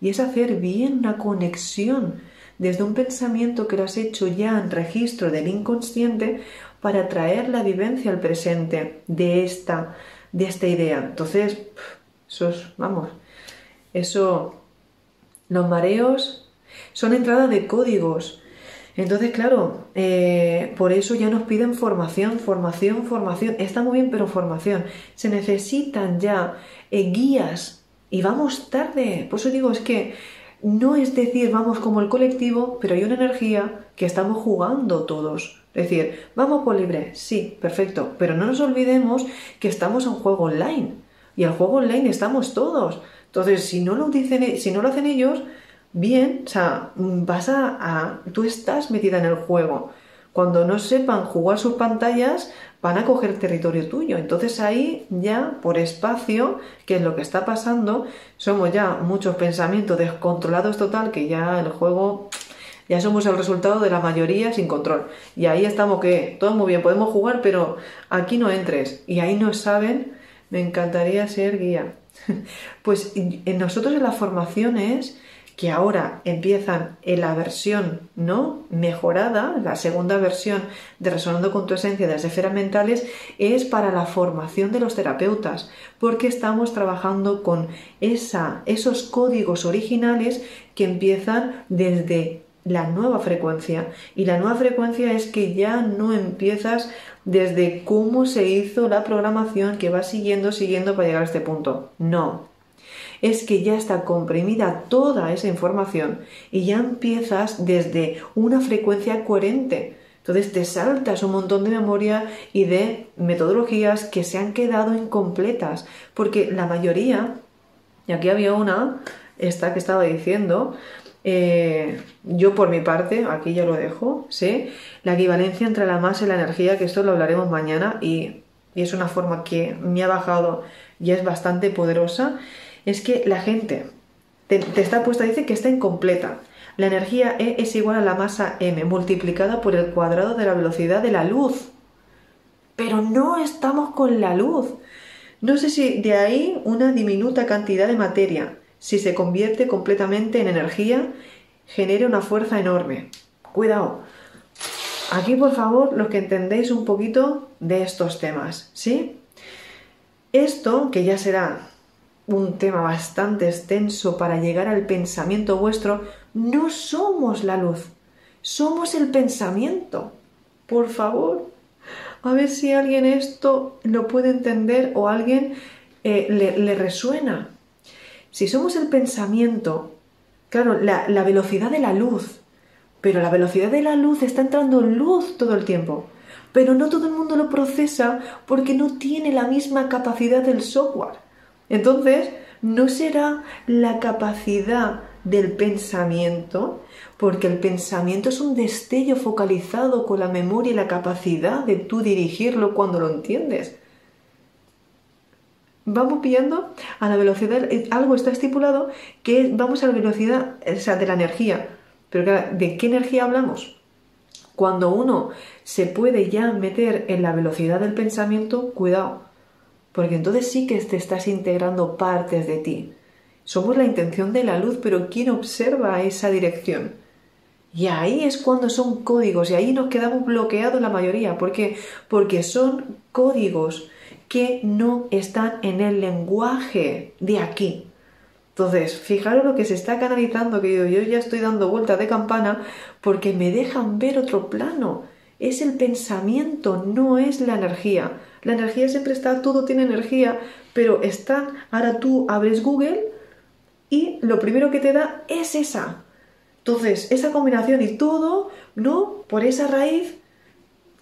[SPEAKER 1] Y es hacer bien una conexión desde un pensamiento que lo has hecho ya en registro del inconsciente para traer la vivencia al presente de esta, de esta idea. Entonces, eso es, vamos, eso, los mareos son entradas de códigos entonces, claro, eh, por eso ya nos piden formación, formación, formación. Está muy bien, pero formación. Se necesitan ya eh, guías y vamos tarde. Por eso digo, es que no es decir vamos como el colectivo, pero hay una energía que estamos jugando todos. Es decir, vamos por libre, sí, perfecto, pero no nos olvidemos que estamos en juego online y al juego online estamos todos. Entonces, si no lo dicen, si no lo hacen ellos, bien, o sea, vas a, tú estás metida en el juego. Cuando no sepan jugar sus pantallas, van a coger territorio tuyo. Entonces ahí ya, por espacio, que es lo que está pasando, somos ya muchos pensamientos descontrolados total, que ya el juego, ya somos el resultado de la mayoría sin control. Y ahí estamos que, todo muy bien, podemos jugar, pero aquí no entres. Y ahí no saben, me encantaría ser guía. Pues en nosotros en las formaciones que ahora empiezan en la versión no mejorada, la segunda versión de Resonando con tu esencia de las esferas mentales, es para la formación de los terapeutas, porque estamos trabajando con esa, esos códigos originales que empiezan desde la nueva frecuencia. Y la nueva frecuencia es que ya no empiezas desde cómo se hizo la programación que vas siguiendo, siguiendo para llegar a este punto. No, es que ya está comprimida toda esa información y ya empiezas desde una frecuencia coherente. Entonces te saltas un montón de memoria y de metodologías que se han quedado incompletas, porque la mayoría, y aquí había una, esta que estaba diciendo, eh, yo por mi parte, aquí ya lo dejo, sé, la equivalencia entre la masa y la energía, que esto lo hablaremos mañana y, es una forma que me ha bajado y es bastante poderosa es que la gente te, está puesta, dice que está incompleta. La energía E es igual a la masa m multiplicada por el cuadrado de la velocidad de la luz. Pero no estamos con la luz. No sé si de ahí una diminuta cantidad de materia, si se convierte completamente en energía, genera una fuerza enorme. Cuidado. Aquí, por favor, los que entendéis un poquito de estos temas, ¿sí? Esto, que ya será un tema bastante extenso para llegar al pensamiento vuestro, no somos la luz, somos el pensamiento. Por favor, a ver si alguien esto lo puede entender o alguien eh, le, resuena. Si somos el pensamiento, claro, la, velocidad de la luz, pero la velocidad de la luz está entrando luz todo el tiempo. pero no todo el mundo lo procesa porque no tiene la misma capacidad del software. Entonces, no será la capacidad del pensamiento, porque el pensamiento es un destello focalizado con la memoria y la capacidad de tú dirigirlo cuando lo entiendes. Vamos pillando a la velocidad, eh, algo está estipulado que vamos a la velocidad de la energía. Pero ¿de qué energía hablamos? Cuando uno se puede ya meter en la velocidad del pensamiento, cuidado, porque entonces sí que te estás integrando partes de ti. Somos la intención de la luz, pero ¿quién observa esa dirección? Y ahí es cuando son códigos y ahí nos quedamos bloqueados la mayoría. ¿Por qué? Porque son códigos que no están en el lenguaje de aquí. Entonces, fijaros lo que se está canalizando, que yo, ya estoy dando vueltas de campana porque me dejan ver otro plano. Es el pensamiento, no es la energía. La energía siempre está, todo tiene energía, pero está, ahora tú abres Google y lo primero que te da es esa. Entonces, esa combinación y todo, ¿no? Por esa raíz,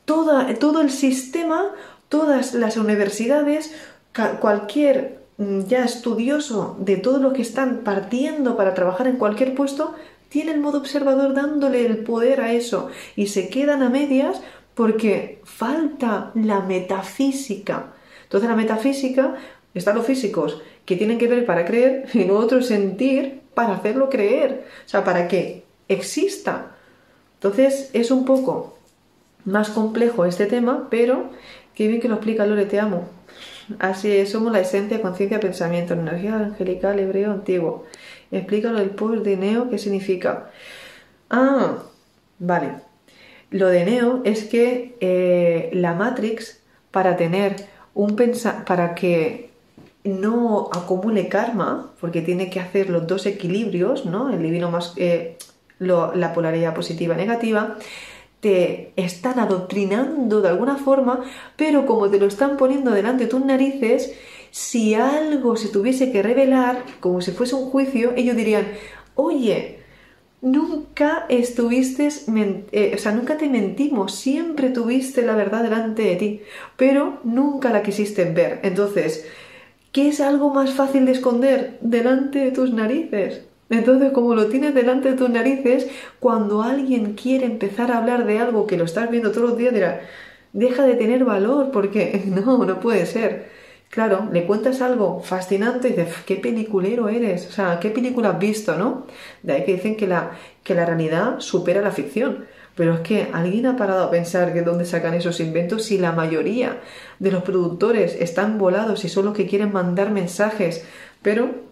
[SPEAKER 1] toda, todo el sistema, todas las universidades, cualquier mm, ya estudioso de todo lo que están partiendo para trabajar en cualquier puesto, tiene el modo observador dándole el poder a eso y se quedan a medias porque falta la metafísica. Entonces la metafísica están los físicos que tienen que ver para creer y lo otro sentir para hacerlo creer, o sea, para que exista. Entonces es un poco más complejo este tema, pero qué bien que lo explica Lore, te amo. Así es, somos la esencia, conciencia, pensamiento, energía angelical, hebreo, antiguo. Explícalo el poder de Neo, ¿qué significa? Ah, vale. Lo de Neo es que eh, la Matrix, para tener un para que no acumule karma, porque tiene que hacer los dos equilibrios, ¿no? El divino más eh, la polaridad positiva y negativa, te están adoctrinando de alguna forma, pero como te lo están poniendo delante de tus narices, si algo se tuviese que revelar, como si fuese un juicio, ellos dirían, oye, nunca estuviste, eh, o sea, nunca te mentimos, siempre tuviste la verdad delante de ti, pero nunca la quisiste ver. Entonces, ¿qué es algo más fácil de esconder delante de tus narices? Entonces, como lo tienes delante de tus narices, cuando alguien quiere empezar a hablar de algo que lo estás viendo todos los días, dirá, deja de tener valor, porque no, no puede ser. Claro, le cuentas algo fascinante y dices, qué peliculero eres, o sea, qué película has visto, ¿no? De ahí que dicen que la, que la realidad supera la ficción. Pero es que alguien ha parado a pensar que dónde sacan esos inventos si la mayoría de los productores están volados y son los que quieren mandar mensajes, pero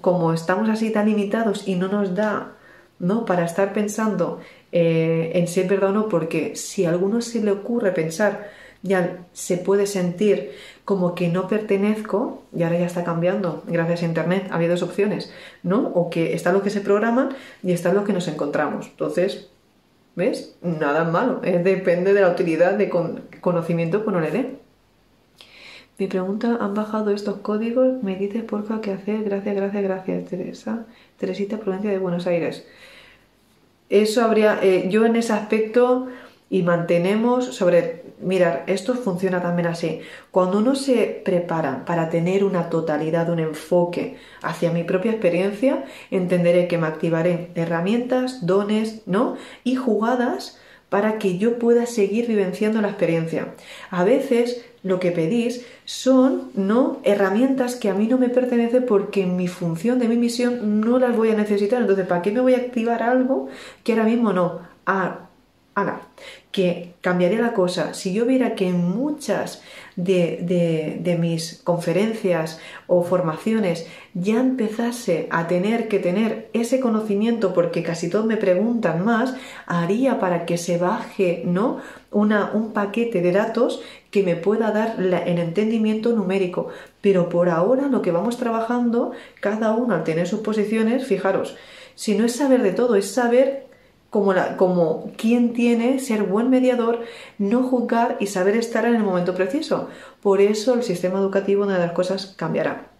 [SPEAKER 1] como estamos así tan limitados y no nos da ¿no? para estar pensando eh, en si es verdad o no, porque si a alguno se le ocurre pensar, ya se puede sentir como que no pertenezco, y ahora ya está cambiando, gracias a Internet, había dos opciones, ¿no? O que está lo que se programan y está lo que nos encontramos. Entonces, ¿ves? Nada malo, depende de la utilidad de conocimiento que uno le dé. Mi pregunta, ¿han bajado estos códigos? Me dices porfa qué hacer. Gracias, gracias, gracias, Teresa. Teresita, provincia de Buenos Aires. Eso habría, eh, yo en ese aspecto y mantenemos sobre, mirar, esto funciona también así. Cuando uno se prepara para tener una totalidad, un enfoque hacia mi propia experiencia, entenderé que me activaré herramientas, dones, ¿no? Y jugadas para que yo pueda seguir vivenciando la experiencia. A veces lo que pedís son no herramientas que a mí no me pertenecen porque en mi función de mi misión no las voy a necesitar. Entonces, ¿para qué me voy a activar algo que ahora mismo no? Ah, Ahora, que cambiaría la cosa si yo viera que en muchas de, mis conferencias o formaciones ya empezase a tener que tener ese conocimiento porque casi todos me preguntan más, haría para que se baje ¿no? Una, un paquete de datos que me pueda dar el entendimiento numérico. Pero por ahora lo que vamos trabajando, cada uno al tener sus posiciones, fijaros, si no es saber de todo, es saber como, la, como quien tiene ser buen mediador, no juzgar y saber estar en el momento preciso. Por eso el sistema educativo, una de las cosas, cambiará.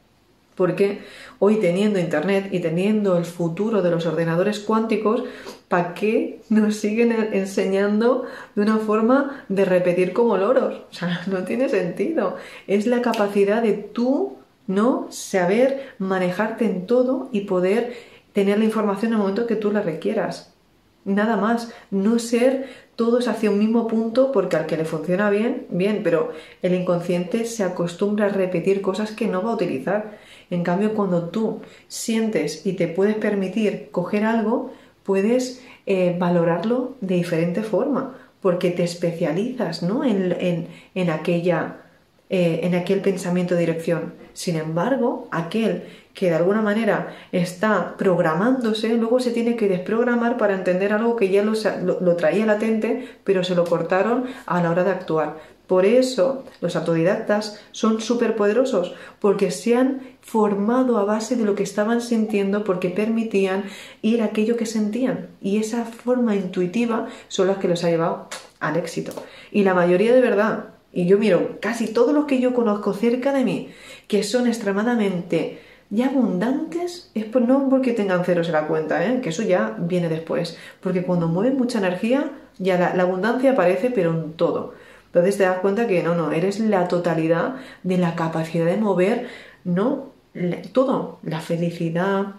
[SPEAKER 1] Porque hoy teniendo Internet y teniendo el futuro de los ordenadores cuánticos, ¿para qué nos siguen enseñando de una forma de repetir como loros? O sea, no tiene sentido. Es la capacidad de tú, ¿no? Saber manejarte en todo y poder tener la información en el momento que tú la requieras. Nada más, no ser todos hacia un mismo punto porque al que le funciona bien, bien, pero el inconsciente se acostumbra a repetir cosas que no va a utilizar. En cambio, cuando tú sientes y te puedes permitir coger algo, puedes eh, valorarlo de diferente forma, porque te especializas ¿no? en, en, aquella, eh, en aquel pensamiento dirección. Sin embargo, aquel que de alguna manera está programándose, luego se tiene que desprogramar para entender algo que ya lo, traía latente, pero se lo cortaron a la hora de actuar. Por eso los autodidactas son súper poderosos, porque se han formado a base de lo que estaban sintiendo, porque permitían ir a aquello que sentían. Y esa forma intuitiva son las que los ha llevado al éxito. Y la mayoría de verdad, y yo miro casi todos los que yo conozco cerca de mí, que son extremadamente abundantes es por, no porque tengan ceros en la cuenta, ¿eh? que eso ya viene después, porque cuando mueven mucha energía, ya la, abundancia aparece, pero en todo. Entonces te das cuenta que no, no, eres la totalidad de la capacidad de mover, no, todo, la felicidad,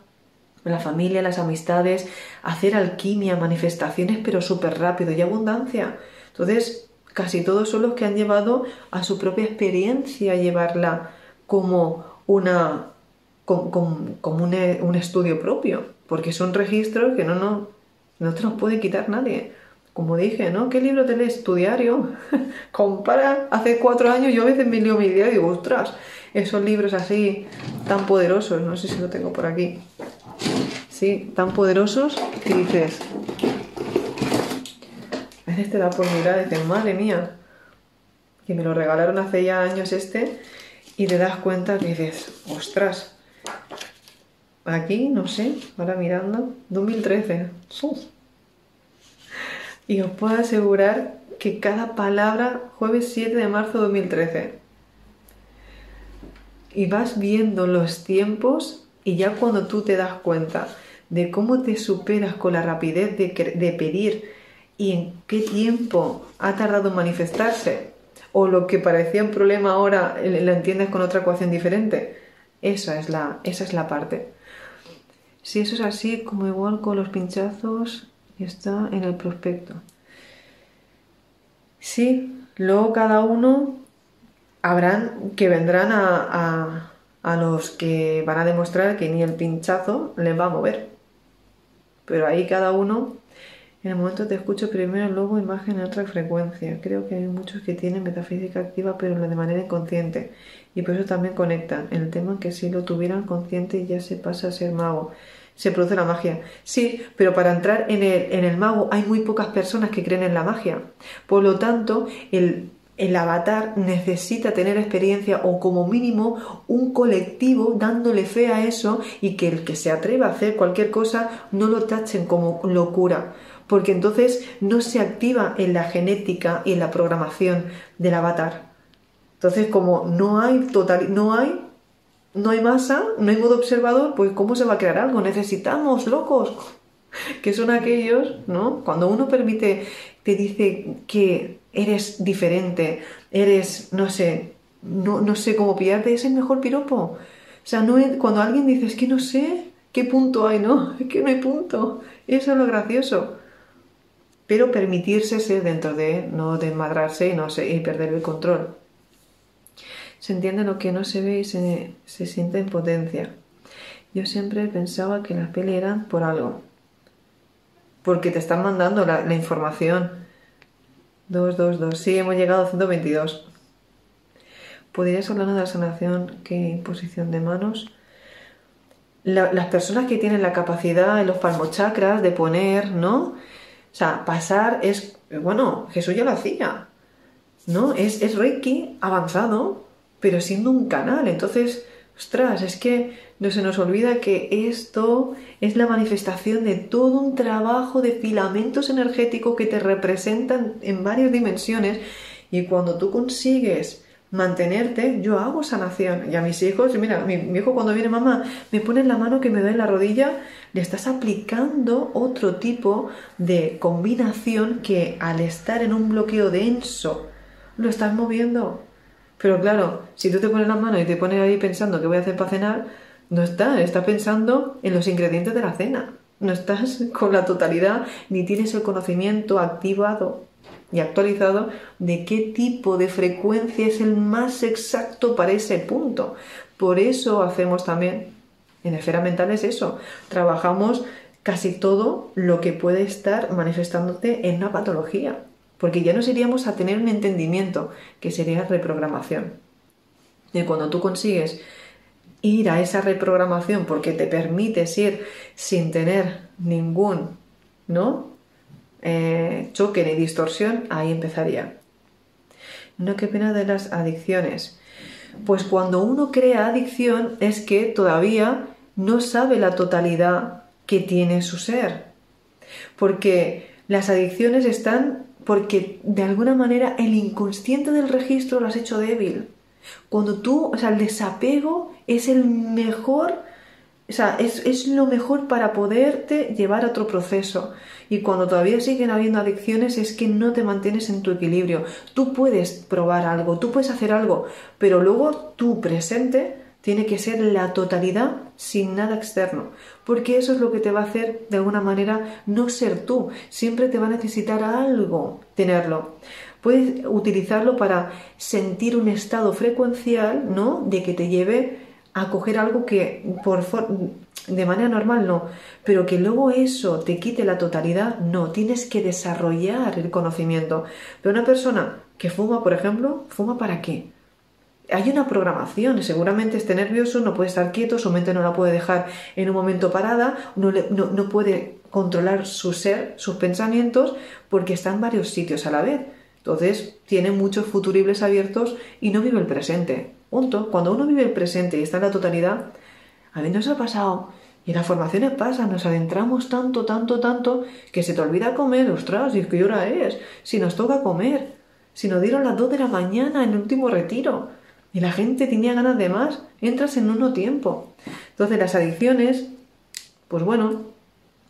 [SPEAKER 1] la familia, las amistades, hacer alquimia, manifestaciones, pero súper rápido y abundancia. Entonces, casi todos son los que han llevado a su propia experiencia llevarla como una como un, estudio propio, porque son registros que no, no, no te los puede quitar nadie. Como dije, ¿no? ¿Qué libro te lees? Tu diario. Compara, hace cuatro años yo a veces me leo mi diario y digo, ostras, esos libros así tan poderosos, no sé si lo tengo por aquí. Sí, tan poderosos que dices, a veces te da por mirar y dices, madre mía, que me lo regalaron hace ya años este, y te das cuenta que dices, ostras, Aquí, no sé, ahora mirando, 2013. Y os puedo asegurar que cada palabra, jueves 7 de marzo de 2013. Y vas viendo los tiempos y ya cuando tú te das cuenta de cómo te superas con la rapidez de, pedir y en qué tiempo ha tardado en manifestarse, o lo que parecía un problema ahora lo entiendes con otra ecuación diferente, esa es la, esa es la parte. Si eso es así, como igual con los pinchazos, está en el prospecto. Sí, luego cada uno habrán que vendrán a, a, los que van a demostrar que ni el pinchazo les va a mover. Pero ahí cada uno, en el momento te escucho primero, luego imagen en otra frecuencia. Creo que hay muchos que tienen metafísica activa, pero de manera inconsciente. Y por eso también conectan. El tema que si lo tuvieran consciente ya se pasa a ser mago se produce la magia. Sí, pero para entrar en el, en el mago hay muy pocas personas que creen en la magia. Por lo tanto, el, el avatar necesita tener experiencia o como mínimo un colectivo dándole fe a eso y que el que se atreva a hacer cualquier cosa no lo tachen como locura. Porque entonces no se activa en la genética y en la programación del avatar. Entonces, como no hay total, no hay no hay masa, no hay modo observador, pues ¿cómo se va a crear algo? Necesitamos locos, que son aquellos, ¿no? Cuando uno permite, te dice que eres diferente, eres, no sé, no, no sé cómo pillarte, es el mejor piropo. O sea, no cuando alguien dice, es que no sé qué punto hay, ¿no? Es que no hay punto. Eso es lo gracioso. Pero permitirse ser dentro de, no desmadrarse y, no sé, y perder el control se entiende lo que no se ve y se, siente en potencia. Yo siempre pensaba que las peli eran por algo. Porque te están mandando la, información. 222. Sí, hemos llegado a 122. ¿Podrías hablar de la sanación que imposición de manos? las personas que tienen la capacidad en los palmochakras de poner, ¿no? O sea, pasar es. Bueno, Jesús ya lo hacía. ¿No? Es, es Reiki avanzado pero siendo un canal. Entonces, ostras, es que no se nos olvida que esto es la manifestación de todo un trabajo de filamentos energéticos que te representan en varias dimensiones y cuando tú consigues mantenerte, yo hago sanación. Y a mis hijos, mira, mi, mi, hijo cuando viene mamá, me pone la mano que me da en la rodilla, le estás aplicando otro tipo de combinación que al estar en un bloqueo denso, lo estás moviendo. Pero claro, si tú te pones la mano y te pones ahí pensando qué voy a hacer para cenar, no estás, estás pensando en los ingredientes de la cena. No estás con la totalidad ni tienes el conocimiento activado y actualizado de qué tipo de frecuencia es el más exacto para ese punto. Por eso hacemos también en esfera mental es eso. Trabajamos casi todo lo que puede estar manifestándote en una patología, porque ya nos iríamos a tener un entendimiento que sería reprogramación. Y cuando tú consigues ir a esa reprogramación porque te permites ir sin tener ningún ¿no? Eh, choque ni distorsión, ahí empezaría. No, qué pena de las adicciones. Pues cuando uno crea adicción es que todavía no sabe la totalidad que tiene su ser. Porque las adicciones están porque de alguna manera el inconsciente del registro lo has hecho débil. Cuando tú, o sea, el desapego es el mejor, o sea, es, es, lo mejor para poderte llevar a otro proceso. Y cuando todavía siguen habiendo adicciones es que no te mantienes en tu equilibrio. Tú puedes probar algo, tú puedes hacer algo, pero luego tu presente tiene que ser la totalidad sin nada externo, porque eso es lo que te va a hacer de alguna manera no ser tú, siempre te va a necesitar algo tenerlo. Puedes utilizarlo para sentir un estado frecuencial, ¿no? De que te lleve a coger algo que por de manera normal no, pero que luego eso te quite la totalidad, no, tienes que desarrollar el conocimiento. Pero una persona que fuma, por ejemplo, ¿fuma para qué? Hay una programación, seguramente esté nervioso, no puede estar quieto, su mente no la puede dejar en un momento parada, no, no, no puede controlar su ser, sus pensamientos, porque está en varios sitios a la vez. Entonces, tiene muchos futuribles abiertos y no vive el presente. Punto. Cuando uno vive el presente y está en la totalidad, a mí nos ha pasado. Y las formaciones pasa, nos adentramos tanto, tanto, tanto, que se te olvida comer. Ostras, ¿y qué hora es? Si nos toca comer. Si nos dieron las 2 de la mañana en el último retiro. Y la gente tenía ganas de más. Entras en uno tiempo. Entonces, las adicciones, pues bueno,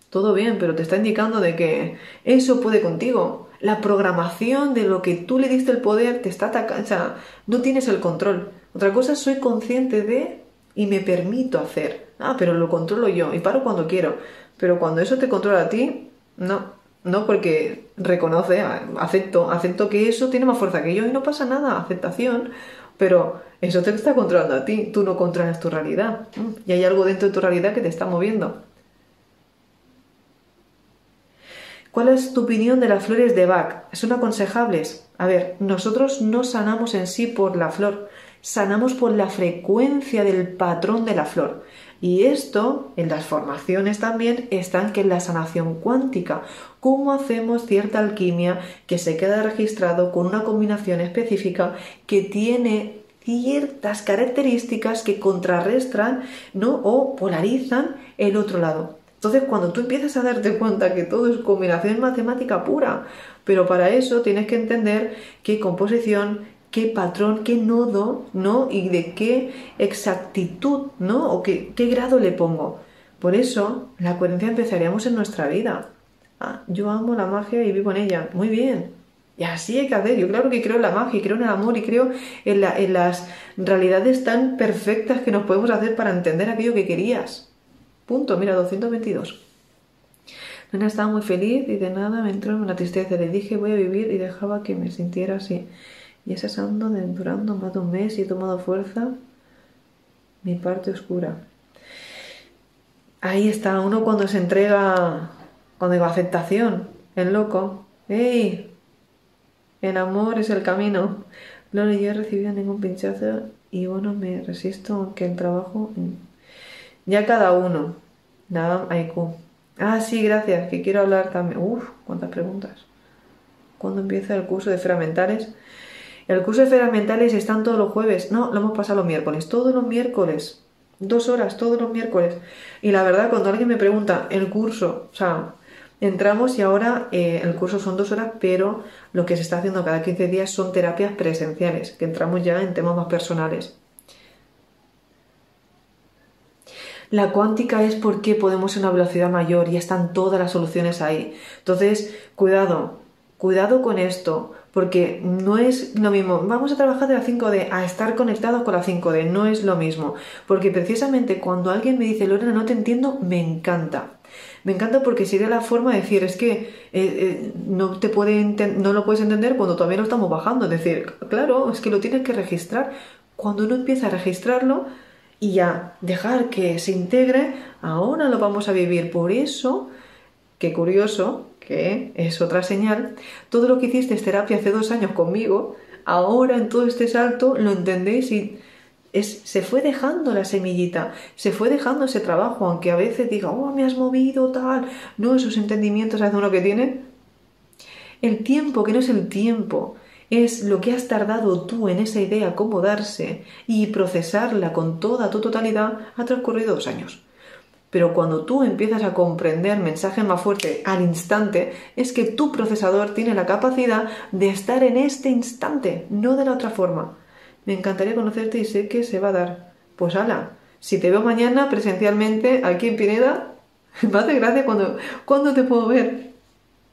[SPEAKER 1] todo bien, pero te está indicando de que eso puede contigo la programación de lo que tú le diste el poder te está atacando, o sea, no tienes el control. Otra cosa, soy consciente de y me permito hacer. Ah, pero lo controlo yo y paro cuando quiero. Pero cuando eso te controla a ti, no, no porque reconoce, acepto, acepto que eso tiene más fuerza que yo y no pasa nada, aceptación, pero eso te está controlando a ti, tú no controlas tu realidad y hay algo dentro de tu realidad que te está moviendo. ¿Cuál es tu opinión de las flores de Bach? ¿Son aconsejables? A ver, nosotros no sanamos en sí por la flor, sanamos por la frecuencia del patrón de la flor. Y esto, en las formaciones también, está que en la sanación cuántica, cómo hacemos cierta alquimia que se queda registrado con una combinación específica que tiene ciertas características que contrarrestan ¿no? o polarizan el otro lado. Entonces, cuando tú empiezas a darte cuenta que todo es combinación matemática pura, pero para eso tienes que entender qué composición, qué patrón, qué nodo, ¿no? Y de qué exactitud, ¿no? O qué, qué grado le pongo. Por eso, la coherencia empezaríamos en nuestra vida. Ah, yo amo la magia y vivo en ella. Muy bien. Y así hay que hacer. Yo claro que creo en la magia, creo en el amor y creo en, en las realidades tan perfectas que nos podemos hacer para entender aquello que querías. Punto, mira, 222. Nena estaba muy feliz y de nada me entró una tristeza. Le dije voy a vivir y dejaba que me sintiera así. Y ese ando durando más de un mes y he tomado fuerza mi parte oscura. Ahí está, uno cuando se entrega, cuando digo aceptación, el loco. ¡Ey! El amor es el camino. No yo he recibido ningún pinchazo y bueno, me resisto aunque el trabajo ya cada uno. Nada, Aiku. Ah, sí, gracias, que quiero hablar también. Uf, cuántas preguntas. ¿Cuándo empieza el curso de fermentales? El curso de fermentales están todos los jueves. No, lo hemos pasado los miércoles. Todos los miércoles. Dos horas, todos los miércoles. Y la verdad, cuando alguien me pregunta el curso, o sea, Entramos y ahora eh, el curso son dos horas, pero lo que se está haciendo cada 15 días son terapias presenciales, que entramos ya en temas más personales. La cuántica es porque podemos ir a una velocidad mayor y están todas las soluciones ahí. Entonces, cuidado, cuidado con esto, porque no es lo mismo. Vamos a trabajar de la 5D a estar conectados con la 5D, no es lo mismo. Porque precisamente cuando alguien me dice, Lorena, no te entiendo, me encanta. Me encanta porque sería la forma de decir, es que eh, eh, no, te puede no lo puedes entender cuando todavía lo estamos bajando. Es decir, claro, es que lo tienes que registrar. Cuando uno empieza a registrarlo y ya dejar que se integre, ahora lo vamos a vivir. Por eso, qué curioso, que es otra señal, todo lo que hiciste es terapia hace dos años conmigo, ahora en todo este salto lo entendéis y se fue dejando la semillita, se fue dejando ese trabajo, aunque a veces diga, oh, me has movido, tal. No, esos entendimientos hace uno que tiene. El tiempo, que no es el tiempo, es lo que has tardado tú en esa idea acomodarse y procesarla con toda tu totalidad, ha transcurrido dos años. Pero cuando tú empiezas a comprender mensajes más fuertes al instante, es que tu procesador tiene la capacidad de estar en este instante, no de la otra forma me encantaría conocerte y sé que se va a dar. Pues ala, si te veo mañana presencialmente aquí en Pineda, me hace gracia cuando, cuando te puedo ver.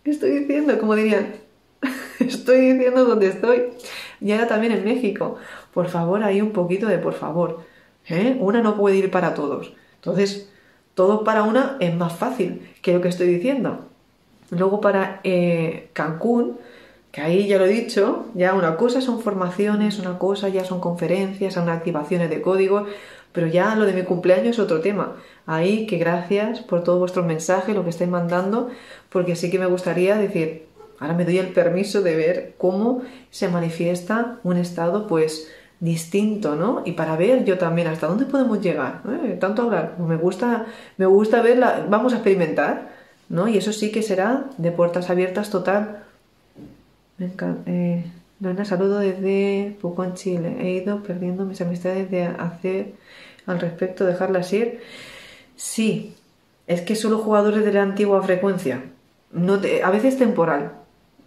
[SPEAKER 1] Estoy diciendo, como dirían, estoy diciendo dónde estoy. Y ahora también en México. Por favor, hay un poquito de por favor. ¿eh? Una no puede ir para todos. Entonces, todo para una es más fácil que lo que estoy diciendo. Luego para eh, Cancún, que ahí ya lo he dicho, ya una cosa son formaciones, una cosa ya son conferencias, son activaciones de código, pero ya lo de mi cumpleaños es otro tema. Ahí que gracias por todos vuestros mensajes, lo que estáis mandando, porque sí que me gustaría decir, ahora me doy el permiso de ver cómo se manifiesta un estado pues distinto, ¿no? Y para ver yo también hasta dónde podemos llegar. ¿eh? Tanto hablar, me gusta, me gusta verla, vamos a experimentar, ¿no? Y eso sí que será de puertas abiertas total me encanta. Eh, saludo desde Pucón, Chile. He ido perdiendo mis amistades de hacer al respecto, dejarlas ir. Sí, es que solo jugadores de la antigua frecuencia. No a veces temporal.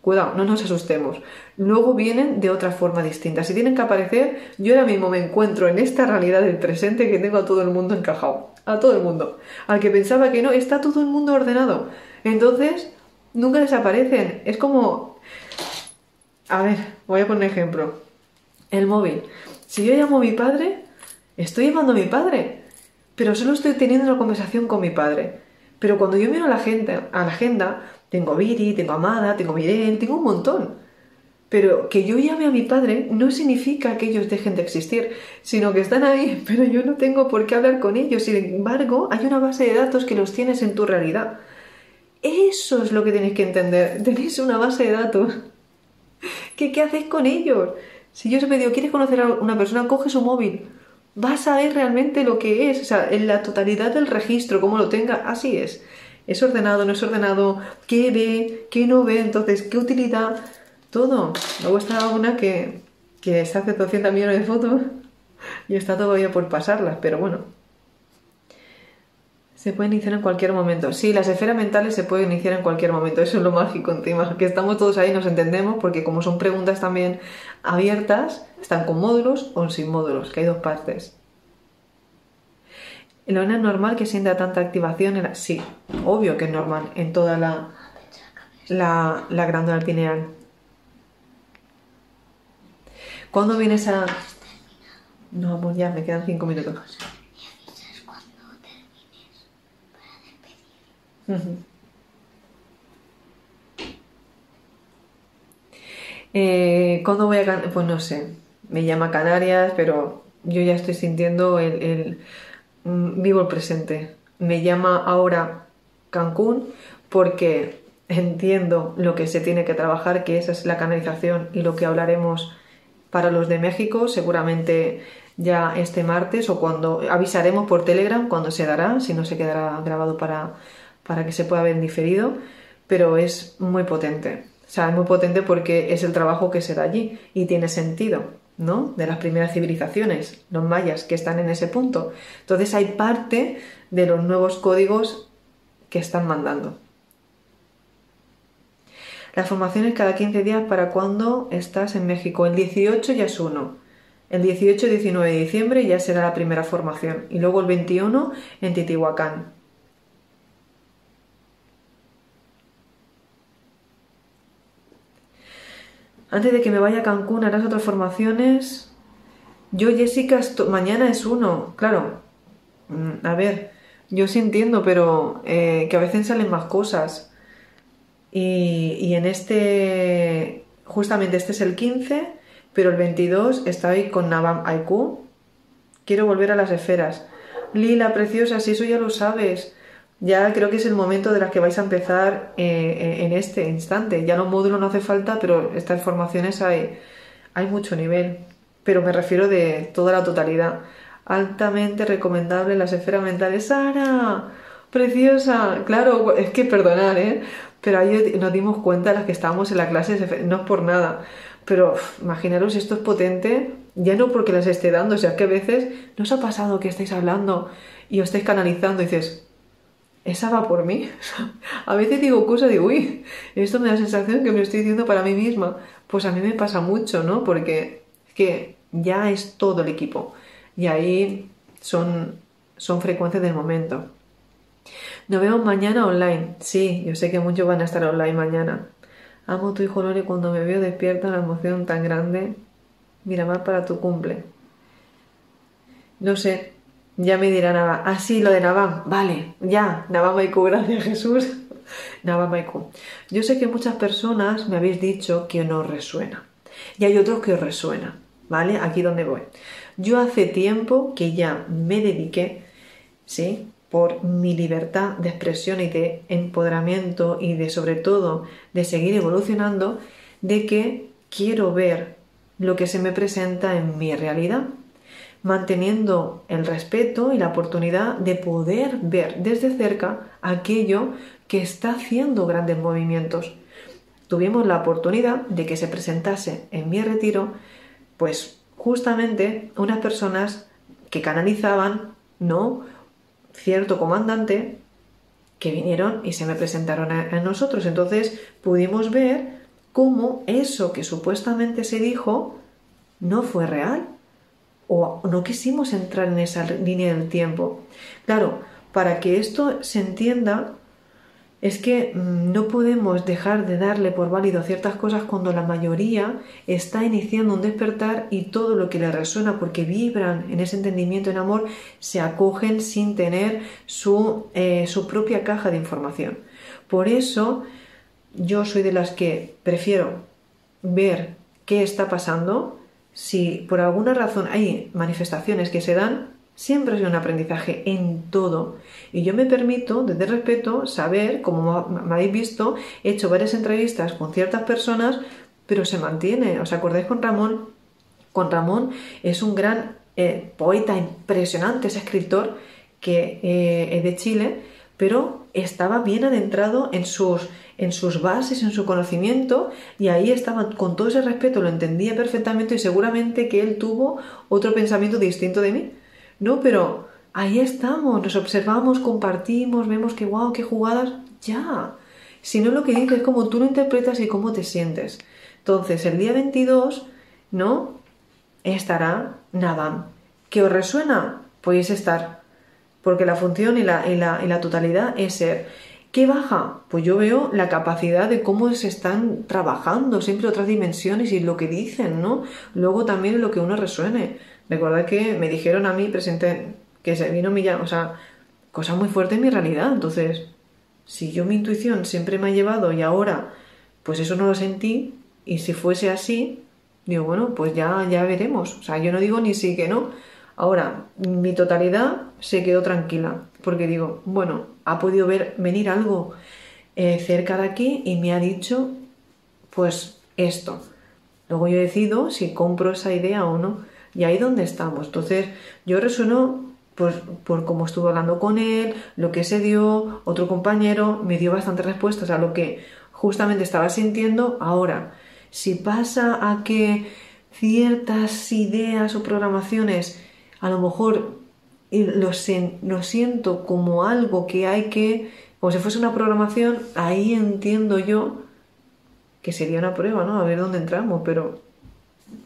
[SPEAKER 1] Cuidado, no nos asustemos. Luego vienen de otra forma distinta. Si tienen que aparecer, yo ahora mismo me encuentro en esta realidad del presente que tengo a todo el mundo encajado. A todo el mundo. Al que pensaba que no, está todo el mundo ordenado. Entonces, nunca desaparecen. Es como a ver, voy a poner ejemplo. El móvil. Si yo llamo a mi padre, estoy llamando a mi padre, pero solo estoy teniendo una conversación con mi padre. Pero cuando yo miro a la, a la agenda, tengo a Viri, tengo a Amada, tengo a Miren, tengo un montón. Pero que yo llame a mi padre no significa que ellos dejen de existir, sino que están ahí, pero yo no tengo por qué hablar con ellos. Sin embargo, hay una base de datos que los tienes en tu realidad. Eso es lo que tenéis que entender. Tenéis una base de datos ¿Qué, ¿Qué hacéis con ellos? Si yo me digo, ¿quieres conocer a una persona? Coge su móvil. Vas a ver realmente lo que es, o sea, en la totalidad del registro, como lo tenga, así es. ¿Es ordenado, no es ordenado? ¿Qué ve? ¿Qué no ve? Entonces, ¿qué utilidad? Todo. Luego está una que, que se hace 200 millones de fotos y está todavía por pasarlas, pero bueno, se puede iniciar en cualquier momento. Sí, las esferas mentales se pueden iniciar en cualquier momento. Eso es lo mágico encima, que estamos todos ahí, nos entendemos, porque como son preguntas también abiertas, están con módulos o sin módulos, que hay dos partes. ¿Lo es normal que sienta tanta activación? En Sí, obvio que es normal en toda la, la, la glándula pineal. ¿Cuándo vienes a...? No, pues ya, me quedan cinco minutos. Eh, ¿Cuándo voy a Pues no sé, me llama Canarias, pero yo ya estoy sintiendo el, vivo el presente. Me llama ahora Cancún porque entiendo lo que se tiene que trabajar, que esa es la canalización y lo que hablaremos para los de México, seguramente ya este martes o cuando avisaremos por Telegram cuando se dará, si no se quedará grabado para, para que se pueda ver diferido, pero es muy potente. O sea, es muy potente porque es el trabajo que se da allí y tiene sentido, ¿no? De las primeras civilizaciones, los mayas que están en ese punto. Entonces hay parte de los nuevos códigos que están mandando. Las formaciones cada 15 días para cuando estás en México. El 18 ya es uno. El 18 y 19 de diciembre ya será la primera formación. Y luego el 21 en Titihuacán. Antes de que me vaya a Cancún, harás otras formaciones. Yo, Jessica, mañana es uno. Claro. Mm, a ver, yo sí entiendo, pero eh, que a veces salen más cosas. Y, en este, justamente este es el 15, pero el 22 estoy con Navam Aiku. Quiero volver a las esferas. Lila, preciosa, si eso ya lo sabes. Ya creo que es el momento de las que vais a empezar eh, en este instante. Ya los módulos no hace falta, pero estas formaciones hay, hay mucho nivel. Pero me refiero de toda la totalidad. Altamente recomendable las esferas mentales. ¡Sara! ¡Preciosa! Claro, es que perdonar, ¿eh? Pero ahí nos dimos cuenta las que estábamos en la clase, no es por nada. Pero imaginaros, esto es potente, ya no porque las esté dando, o sea, que a veces no os ha pasado que estáis hablando y os estáis canalizando y dices, esa va por mí. a veces digo cosas de, uy, esto me da la sensación que me estoy diciendo para mí misma. Pues a mí me pasa mucho, ¿no? Porque es que ya es todo el equipo. Y ahí son, son frecuencias del momento. Nos vemos mañana online. Sí, yo sé que muchos van a estar online mañana. Amo tu hijo Lore cuando me veo despierta una emoción tan grande. Mira más para tu cumple. No sé, ya me dirá Nava. Ah, sí, lo de Naván. Vale, ya. Naván Maiku, gracias Jesús. Naván Maiku. Yo sé que muchas personas me habéis dicho que no resuena. Y hay otros que os resuena. ¿Vale? Aquí donde voy. Yo hace tiempo que ya me dediqué, ¿sí? Por mi libertad de expresión y de empoderamiento y de sobre todo de seguir evolucionando, de que quiero ver lo que se me presenta en mi realidad manteniendo el respeto y la oportunidad de poder ver desde cerca aquello que está haciendo grandes movimientos. Tuvimos la oportunidad de que se presentase en mi retiro, pues justamente unas personas que canalizaban, ¿no? Cierto comandante que vinieron y se me presentaron a, nosotros. Entonces pudimos ver cómo eso que supuestamente se dijo no fue real o no quisimos entrar en esa línea del tiempo. Claro, para que esto se entienda, es que mm, no podemos dejar de darle por válido ciertas cosas cuando la mayoría está iniciando un despertar y todo lo que le resuena porque vibran en ese entendimiento en amor se acogen sin tener su, eh, su propia caja de información. Por eso yo soy de las que prefiero ver qué está pasando si por alguna razón hay manifestaciones que se dan, siempre es un aprendizaje en todo. Y yo me permito, desde respeto, saber, como me habéis visto, he hecho varias entrevistas con ciertas personas, pero se mantiene. ¿Os acordáis con Ramón? Con Ramón es un gran eh, poeta impresionante, es escritor que eh, es de Chile, pero estaba bien adentrado en sus en sus bases, en su conocimiento, y ahí estaba con todo ese respeto, lo entendía perfectamente y seguramente que él tuvo otro pensamiento distinto de mí. No, pero ahí estamos, nos observamos, compartimos, vemos que wow, qué jugadas, ya. Si no lo que dices es como tú lo interpretas y cómo te sientes. Entonces, el día 22, ¿no? Estará Nadam. ¿Qué os resuena? Podéis estar. Porque la función y la, y la, y la totalidad es ser. ¿Qué baja? Pues yo veo la capacidad de cómo se están trabajando siempre otras dimensiones y lo que dicen, ¿no? Luego también lo que uno resuene. Recordad que me dijeron a mí, presenté, que se vino mi o sea, cosa muy fuerte en mi realidad. Entonces, si yo mi intuición siempre me ha llevado y ahora, pues eso no lo sentí, y si fuese así, digo, bueno, pues ya, ya veremos. O sea, yo no digo ni sí que no. Ahora, mi totalidad se quedó tranquila, porque digo, bueno, ha podido ver venir algo eh, cerca de aquí y me ha dicho, pues esto. Luego yo decido si compro esa idea o no. Y ahí donde estamos. Entonces, yo resueno pues, por cómo estuve hablando con él, lo que se dio, otro compañero me dio bastantes respuestas a lo que justamente estaba sintiendo. Ahora, si pasa a que ciertas ideas o programaciones a lo mejor lo, lo siento como algo que hay que, como si fuese una programación, ahí entiendo yo que sería una prueba, ¿no? A ver dónde entramos, pero,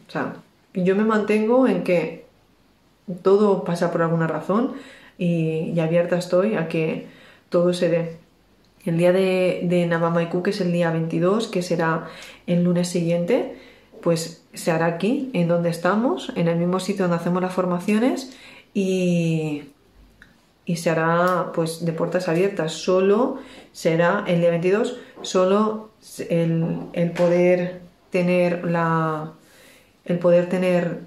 [SPEAKER 1] o sea, yo me mantengo en que todo pasa por alguna razón y, abierta estoy a que todo se dé. El día de, de que es el día 22, que será el lunes siguiente, pues se hará aquí, en donde estamos, en el mismo sitio donde hacemos las formaciones y, y se hará pues de puertas abiertas. Solo será el día 22, solo el, poder tener la el poder tener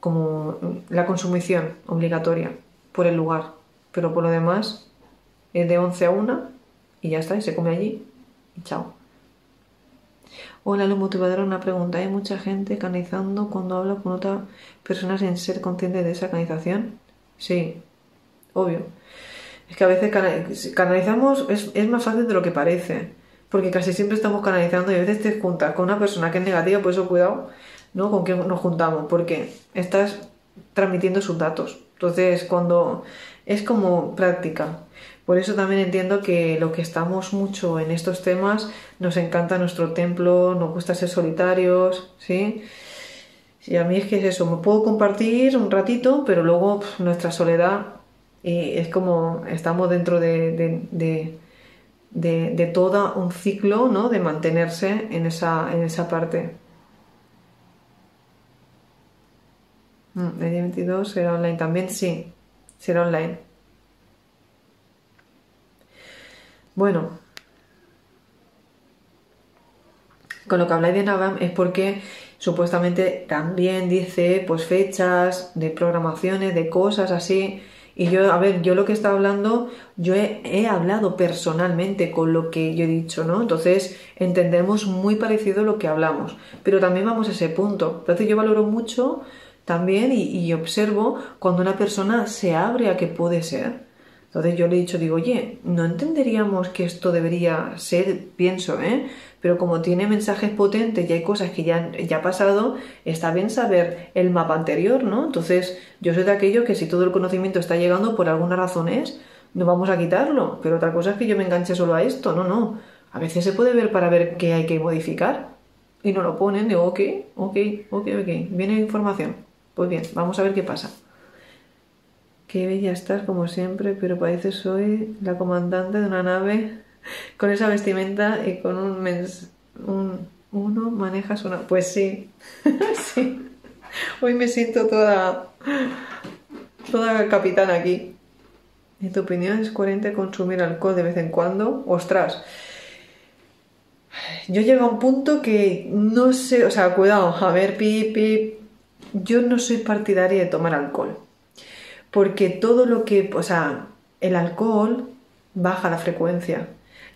[SPEAKER 1] como la consumición obligatoria por el lugar pero por lo demás es de 11 a 1 y ya está y se come allí y chao Hola, lo motivadora, una pregunta. ¿Hay mucha gente canalizando cuando habla con otras personas en ser consciente de esa canalización? Sí, obvio. Es que a veces canalizamos, es, es más fácil de lo que parece porque casi siempre estamos canalizando y a veces te juntas con una persona que es negativa, por eso cuidado, ¿no? Con qué nos juntamos, porque estás transmitiendo sus datos. Entonces, cuando es como práctica. Por eso también entiendo que lo que estamos mucho en estos temas, nos encanta nuestro templo, nos gusta ser solitarios, ¿sí? Y a mí es que es eso, me puedo compartir un ratito, pero luego nuestra soledad y es como estamos dentro de de, de todo un ciclo ¿no? de mantenerse en esa, en esa parte. Mm, el día 22 será online también, sí, será online. Bueno, con lo que habláis de Navam es porque supuestamente también dice pues fechas de programaciones, de cosas así y yo, a ver, yo lo que está hablando, yo he, hablado personalmente con lo que yo he dicho, ¿no? Entonces entendemos muy parecido lo que hablamos, pero también vamos a ese punto. Entonces yo valoro mucho también y, y observo cuando una persona se abre a que puede ser. Entonces yo le he dicho, digo, oye, no entenderíamos que esto debería ser, pienso, ¿eh? pero como tiene mensajes potentes y hay cosas que ya, ya pasado, está bien saber el mapa anterior, ¿no? Entonces, yo soy de aquello que si todo el conocimiento está llegando por alguna razón es, no vamos a quitarlo, pero otra cosa es que yo me enganche solo a esto, no, no. A veces se puede ver para ver qué hay que modificar y no lo ponen, digo, ok, ok, ok, ok, viene información. Pues bien, vamos a ver qué pasa. Qué bella estás, como siempre, pero parece soy la comandante de una nave con esa vestimenta y con un, mens un uno manejas una. Pues sí, sí. Hoy me siento toda, toda capitana aquí. ¿En tu opinión es coherente consumir alcohol de vez en cuando? Ostras. Yo llego a un punto que no sé, o sea, cuidado, a ver, pip, pip. Yo no soy partidaria de tomar alcohol. Porque todo lo que, o sea, el alcohol baja la frecuencia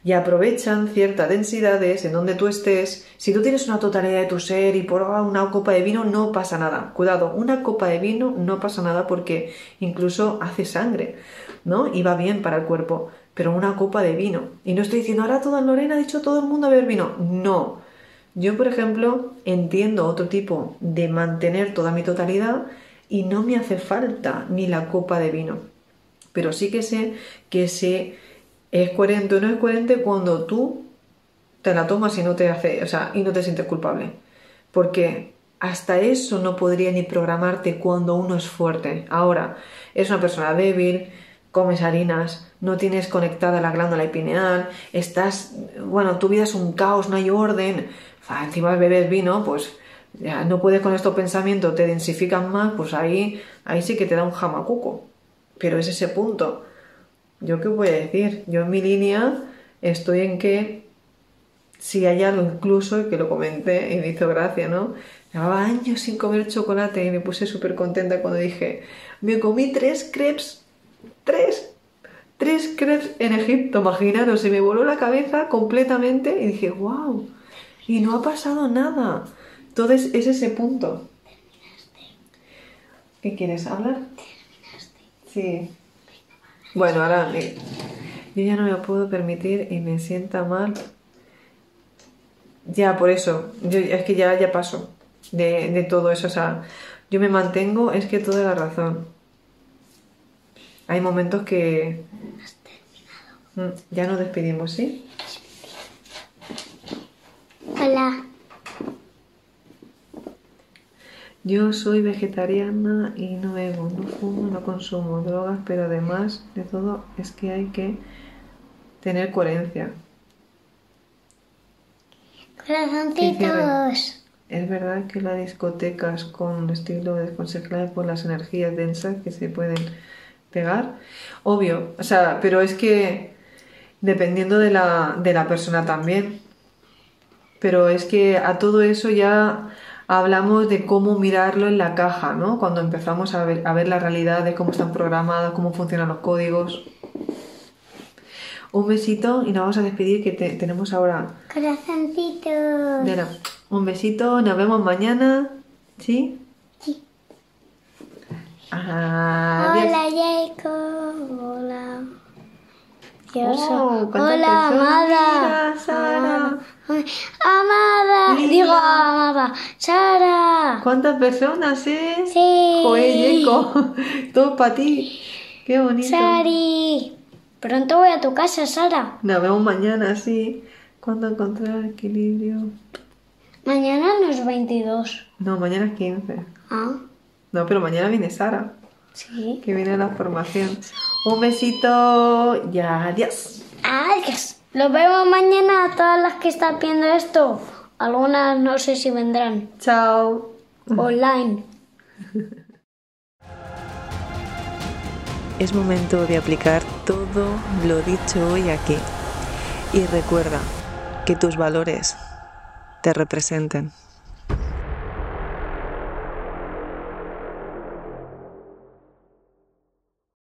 [SPEAKER 1] y aprovechan ciertas densidades en donde tú estés. Si tú tienes una totalidad de tu ser y por una copa de vino, no pasa nada. Cuidado, una copa de vino no pasa nada porque incluso hace sangre, ¿no? Y va bien para el cuerpo. Pero una copa de vino. Y no estoy diciendo, ahora toda Lorena ha dicho todo el mundo a beber vino. No. Yo, por ejemplo, entiendo otro tipo de mantener toda mi totalidad y no me hace falta ni la copa de vino. Pero sí que sé que se es coherente o no es coherente cuando tú te la tomas y no te hace, o sea, y no te sientes culpable. Porque hasta eso no podría ni programarte cuando uno es fuerte. Ahora, es una persona débil, comes harinas, no tienes conectada la glándula pineal, estás, bueno, tu vida es un caos, no hay orden, encima bebes vino, pues ya no puedes con estos pensamientos, te densifican más, pues ahí, ahí sí que te da un jamacuco. Pero es ese punto. ¿Yo qué voy a decir? Yo en mi línea estoy en que si hay algo incluso, y que lo comenté y me hizo gracia, ¿no? Llevaba años sin comer chocolate y me puse súper contenta cuando dije, me comí tres crepes, tres, tres crepes en Egipto, imaginaros, se me voló la cabeza completamente y dije, wow, y no ha pasado nada. Entonces es ese punto. ¿Qué quieres hablar? Sí. Bueno, ahora yo ya no me puedo permitir y me sienta mal. Ya, por eso, yo, es que ya, ya paso de, de todo eso. O sea, yo me mantengo, es que toda la razón. Hay momentos que... Mm, ya nos despedimos, ¿sí?
[SPEAKER 2] Hola.
[SPEAKER 1] Yo soy vegetariana y no bebo, no fumo, no consumo drogas, pero además de todo es que hay que tener coherencia.
[SPEAKER 2] Corazoncitos.
[SPEAKER 1] Es verdad que las discotecas con estilo desconsejable por las energías densas que se pueden pegar. Obvio, o sea, pero es que dependiendo de la, de la persona también. Pero es que a todo eso ya hablamos de cómo mirarlo en la caja, ¿no? Cuando empezamos a ver, a ver la realidad de cómo están programadas, cómo funcionan los códigos. Un besito y nos vamos a despedir que te- tenemos ahora
[SPEAKER 2] Corazoncitos.
[SPEAKER 1] Nena, un besito, nos vemos mañana. ¿Sí?
[SPEAKER 2] Sí.
[SPEAKER 1] Adiós.
[SPEAKER 2] Hola, Jacob. Hola. Yo
[SPEAKER 1] Oh,
[SPEAKER 2] soy-
[SPEAKER 1] ¿cuántas
[SPEAKER 2] Hola? Amada.
[SPEAKER 1] Sara.
[SPEAKER 2] Ay, Amada.
[SPEAKER 1] Mira.
[SPEAKER 2] Digo, Amada. Sara.
[SPEAKER 1] ¿Cuántas personas, eh?
[SPEAKER 2] Sí.
[SPEAKER 1] Joder, Yeco. Todo para ti. Qué bonito.
[SPEAKER 2] Sari. Pronto voy a tu casa, Sara.
[SPEAKER 1] Nos vemos mañana, sí. ¿Cuándo encontrar equilibrio?
[SPEAKER 2] Mañana no es 22.
[SPEAKER 1] No, mañana es 15.
[SPEAKER 2] Ah,
[SPEAKER 1] No, pero mañana viene Sara,
[SPEAKER 2] sí.
[SPEAKER 1] que viene a la formación. Un besito y adiós.
[SPEAKER 2] Adiós. Los vemos mañana a todas las que están viendo esto. Algunas no sé si vendrán.
[SPEAKER 1] Chao.
[SPEAKER 2] Online.
[SPEAKER 1] Es momento de aplicar todo lo dicho hoy aquí. Y recuerda que tus valores te representen.